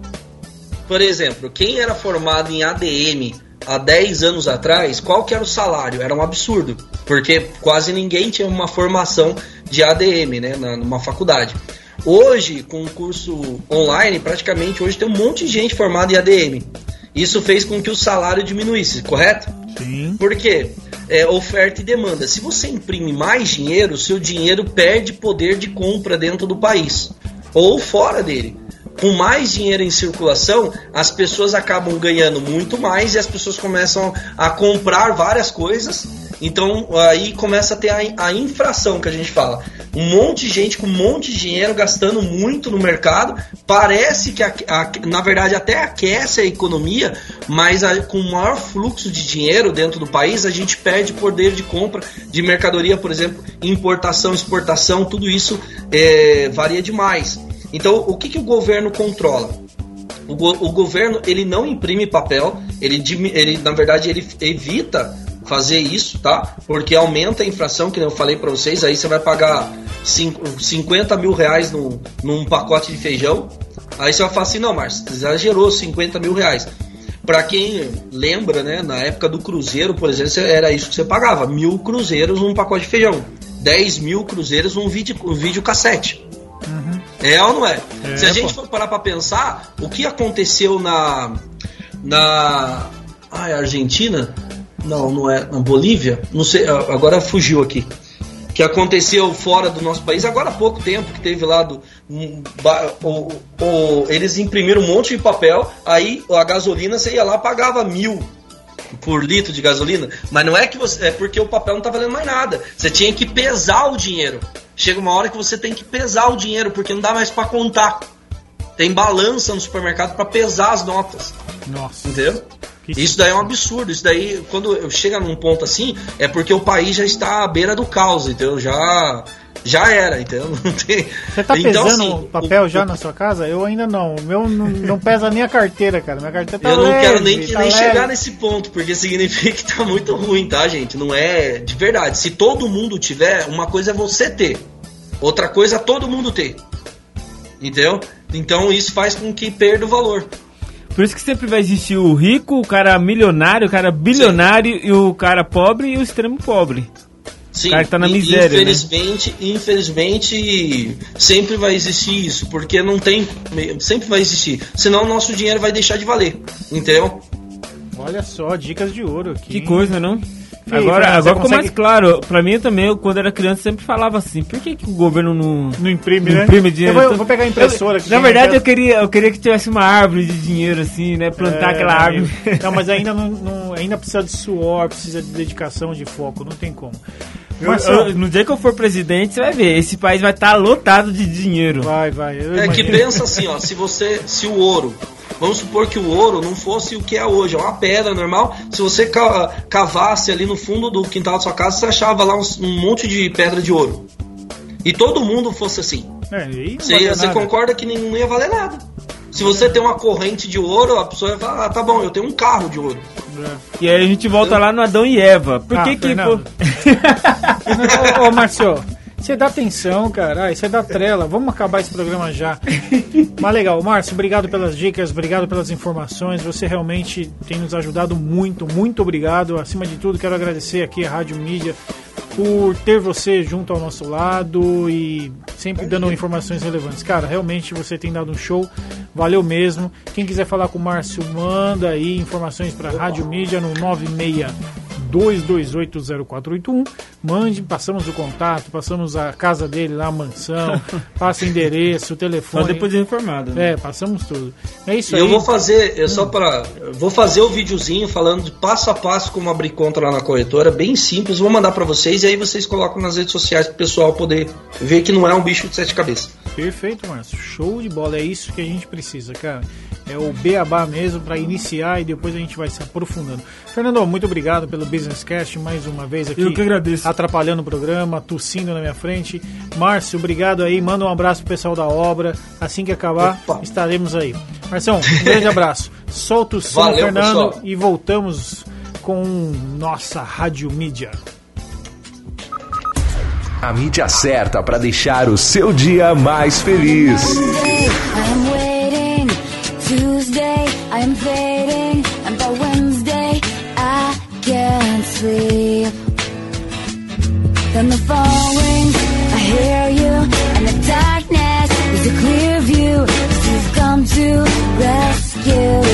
S3: Por exemplo, quem era formado em ADM há 10 anos atrás, qual que era o salário? Era um absurdo, porque quase ninguém tinha uma formação de ADM, né, na, numa faculdade. Hoje, com o curso online, praticamente hoje tem um monte de gente formada em ADM. Isso fez com que o salário diminuísse, correto?
S2: Sim.
S3: Por quê? É oferta e demanda. Se você imprime mais dinheiro, seu dinheiro perde poder de compra dentro do país ou fora dele. Com mais dinheiro em circulação, as pessoas acabam ganhando muito mais e as pessoas começam a comprar várias coisas. Então aí começa a ter a, a infração que a gente fala. Um monte de gente com um monte de dinheiro gastando muito no mercado. Parece que, a- a- na verdade, até aquece a economia, mas com maior fluxo de dinheiro dentro do país, a gente perde poder de compra de mercadoria, por exemplo, importação, exportação, tudo isso é, varia demais. Então, o que, que o governo controla? O, go- o governo ele não imprime papel, ele, ele na verdade ele evita fazer isso, tá? Porque aumenta a inflação, que eu falei para vocês, aí você vai pagar cinco- 50 mil reais num, num pacote de feijão. Aí você vai falar assim, não, Márcio, exagerou 50 mil reais. Para quem lembra, né, na época do cruzeiro, por exemplo, era isso que você pagava, mil cruzeiros num pacote de feijão, 10 mil cruzeiros num vídeo, um vídeo cassete. É ou não é?
S2: É,
S3: Se a gente
S2: pô.
S3: for parar pra pensar, o que aconteceu na. Na. Ai, Argentina? Não, não é. Na Bolívia? Não sei, agora fugiu aqui. Que aconteceu fora do nosso país, agora há pouco tempo que teve lá do. um, o- o- eles imprimiram um monte de papel, aí a gasolina você ia lá pagava mil por litro de gasolina, mas não é que você. É porque o papel não tá valendo mais nada. Você tinha que pesar o dinheiro. Chega uma hora que você tem que pesar o dinheiro, porque não dá mais pra contar. Tem balança no supermercado pra pesar as notas.
S2: Nossa.
S3: Entendeu? Isso daí é um absurdo. Isso daí, quando chega num ponto assim, é porque o país já está à beira do caos, entendeu? Já. Já era, entendeu? Não tem...
S2: Você tá
S3: Então,
S2: pesando
S3: assim,
S2: o papel
S3: o-
S2: já
S3: o-
S2: na sua casa? Eu ainda não. O meu não, não pesa nem a carteira, cara. Minha carteira tá
S3: Eu não
S2: leve,
S3: quero nem, que-
S2: tá
S3: nem
S2: leve.
S3: chegar nesse ponto, porque significa que tá muito ruim, tá, gente? Não é de verdade. Se todo mundo tiver, uma coisa é você ter, outra coisa é todo mundo ter. Entendeu? Então isso faz com que perda o valor.
S5: Por isso que sempre vai existir o rico, o cara milionário, o cara bilionário e o cara pobre e o extremo pobre.
S3: Sim,
S5: o cara que tá na miséria, né?
S3: infelizmente, infelizmente sempre vai existir isso, porque não tem, sempre vai existir. Senão o nosso dinheiro vai deixar de valer, entendeu?
S2: Olha só, dicas de ouro aqui.
S5: Que coisa, não? agora agora ficou
S2: consegue-
S5: mais claro. Pra mim também, eu, quando era criança, sempre falava assim: por que, que o governo não.
S2: Não imprime,
S5: não
S2: né?
S5: imprime dinheiro?
S2: Eu vou, eu vou pegar a impressora aqui.
S5: Na
S2: tem
S5: verdade,
S2: aquela-
S5: eu queria, eu queria que tivesse uma árvore de dinheiro, assim, né? Plantar
S2: É,
S5: aquela árvore.
S2: Não, mas ainda, não, não- ainda precisa de suor, precisa de dedicação, de foco, não tem como.
S5: Eu-
S2: Marcelo,
S5: eu- no dia que eu for presidente, você vai ver. Esse país vai estar lotado de dinheiro.
S2: vai, vai. eu
S3: É que pensa assim, ó, se você, se o ouro, vamos supor que o ouro não fosse o que é hoje, é uma pedra normal. Se você ca- cavasse ali no fundo do quintal da sua casa, você achava lá uns- um, monte de pedra de ouro. E todo mundo fosse assim.
S2: É,
S3: Você, você concorda que não ia valer nada. Se você tem uma corrente de ouro, a pessoa vai falar, ah, tá bom, eu tenho um carro de ouro.
S5: E aí a gente volta lá no Adão e Eva. Por
S2: Ah,
S5: que que...
S2: Ô, ô, Marcelo, você dá atenção, cara. Ai, você dá trela. Vamos acabar esse programa já. Mas legal, Márcio, obrigado pelas dicas, obrigado pelas informações. Você realmente tem nos ajudado muito, muito obrigado. Acima de tudo, quero agradecer aqui a Rádio Mídia por ter você junto ao nosso lado e sempre dando informações relevantes. Cara, realmente você tem dado um show, valeu mesmo. Quem quiser falar com o Márcio, manda aí informações para Rádio Mídia no 96 2280481. Mande, passamos o contato, passamos a casa dele lá, a mansão, passa o endereço, o
S5: Só
S2: telefone.
S5: depois de reformado. né?
S2: É, passamos tudo. É isso
S3: E
S2: aí.
S3: eu vou fazer, eu só para, vou fazer o videozinho falando de passo a passo como abrir conta lá na corretora, bem simples, vou mandar para vocês e aí vocês colocam nas redes sociais pro pessoal poder ver que não é um bicho de sete cabeças.
S2: Perfeito, Márcio. Show de bola. É isso que a gente precisa, cara. É o beabá mesmo para iniciar e depois a gente vai se aprofundando. Fernando, muito obrigado pelo Business Cast mais uma vez aqui.
S5: Eu que agradeço.
S2: Atrapalhando o programa, tossindo na minha frente. Márcio, obrigado aí. Manda um abraço pro pessoal da obra. Assim que acabar,
S3: Opa.
S2: estaremos aí. Marção, um grande abraço. Solta o som,
S3: Valeu,
S2: Fernando,
S3: pessoal.
S2: e voltamos com nossa Rádio Mídia.
S6: A mídia certa para deixar o seu dia mais feliz.
S7: I'm. Tuesday, I'm fading. And by Wednesday, I can't sleep. Then the phone rings, I hear you. And the darkness is a clear view. 'Cause you've come to rescue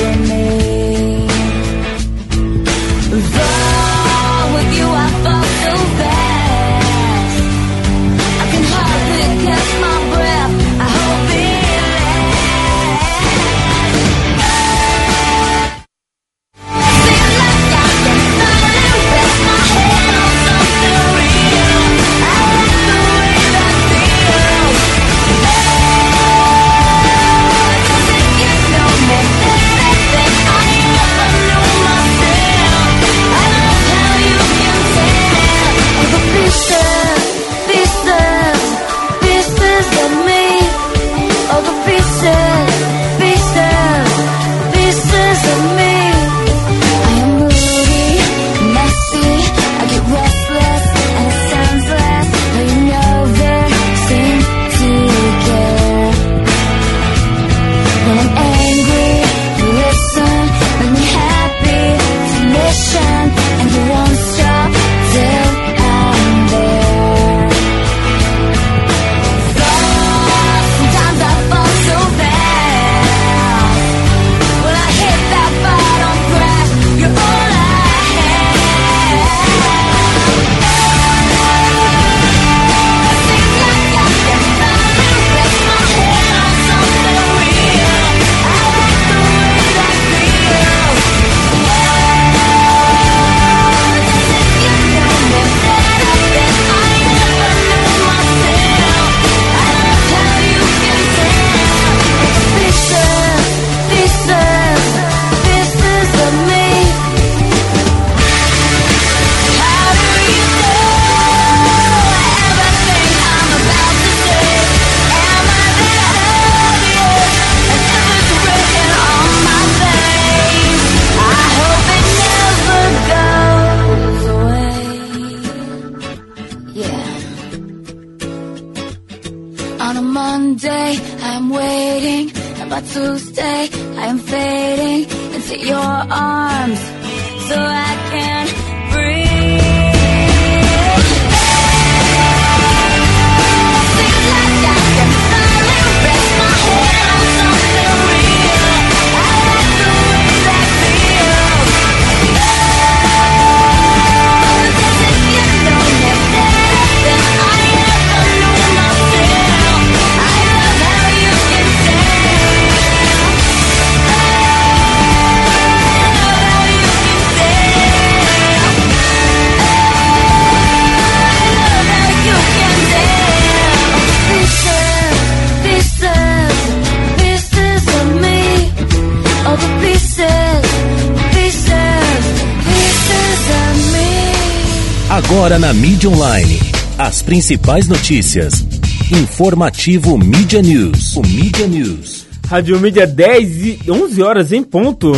S1: online, as principais notícias. Informativo Mídia News. O Mídia News.
S5: Rádio Mídia 10 e 11 horas em ponto.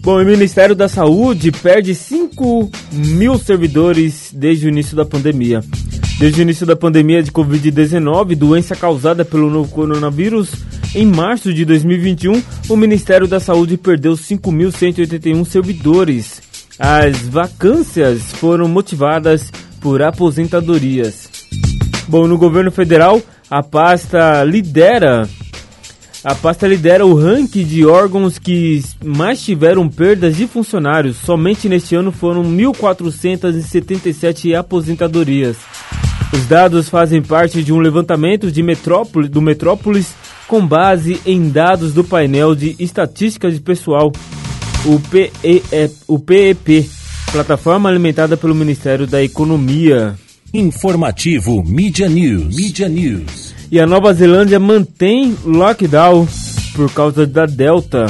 S5: Bom, o Ministério da Saúde perde 5 mil servidores desde o início da pandemia. Desde o início da pandemia de Covid-19, doença causada pelo novo coronavírus, em março de 2021, o Ministério da Saúde perdeu 5.181 servidores. As vacâncias foram motivadas por aposentadorias. Bom, no governo federal, a pasta lidera a pasta lidera o ranking de órgãos que mais tiveram perdas de funcionários. Somente neste ano foram 1.477 aposentadorias. Os dados fazem parte de um levantamento de metrópole, do Metrópolis com base em dados do painel de estatística de pessoal, o, PE, o PEP, plataforma alimentada pelo Ministério da Economia.
S1: Informativo Mídia News. Mídia News.
S5: E a Nova Zelândia mantém lockdown por causa da Delta.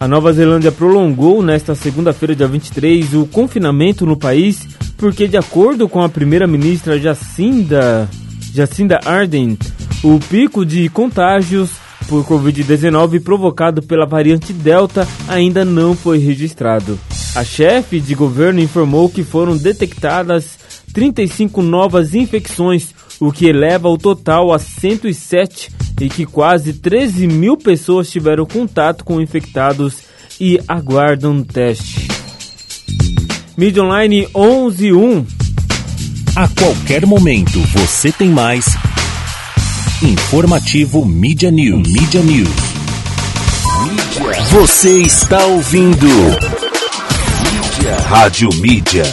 S5: A Nova Zelândia prolongou nesta segunda-feira, dia 23, o confinamento no país, porque, de acordo com a primeira-ministra Jacinda, Jacinda Ardern, o pico de contágios por Covid-19 provocado pela variante Delta ainda não foi registrado. A chefe de governo informou que foram detectadas 35 novas infecções, o que eleva o total a 107 e que quase 13 mil pessoas tiveram contato com infectados e aguardam teste. Mídia Online 111.
S1: A qualquer momento você tem mais. Informativo Mídia News. Mídia News. Você está ouvindo. Mídia. Rádio Mídia.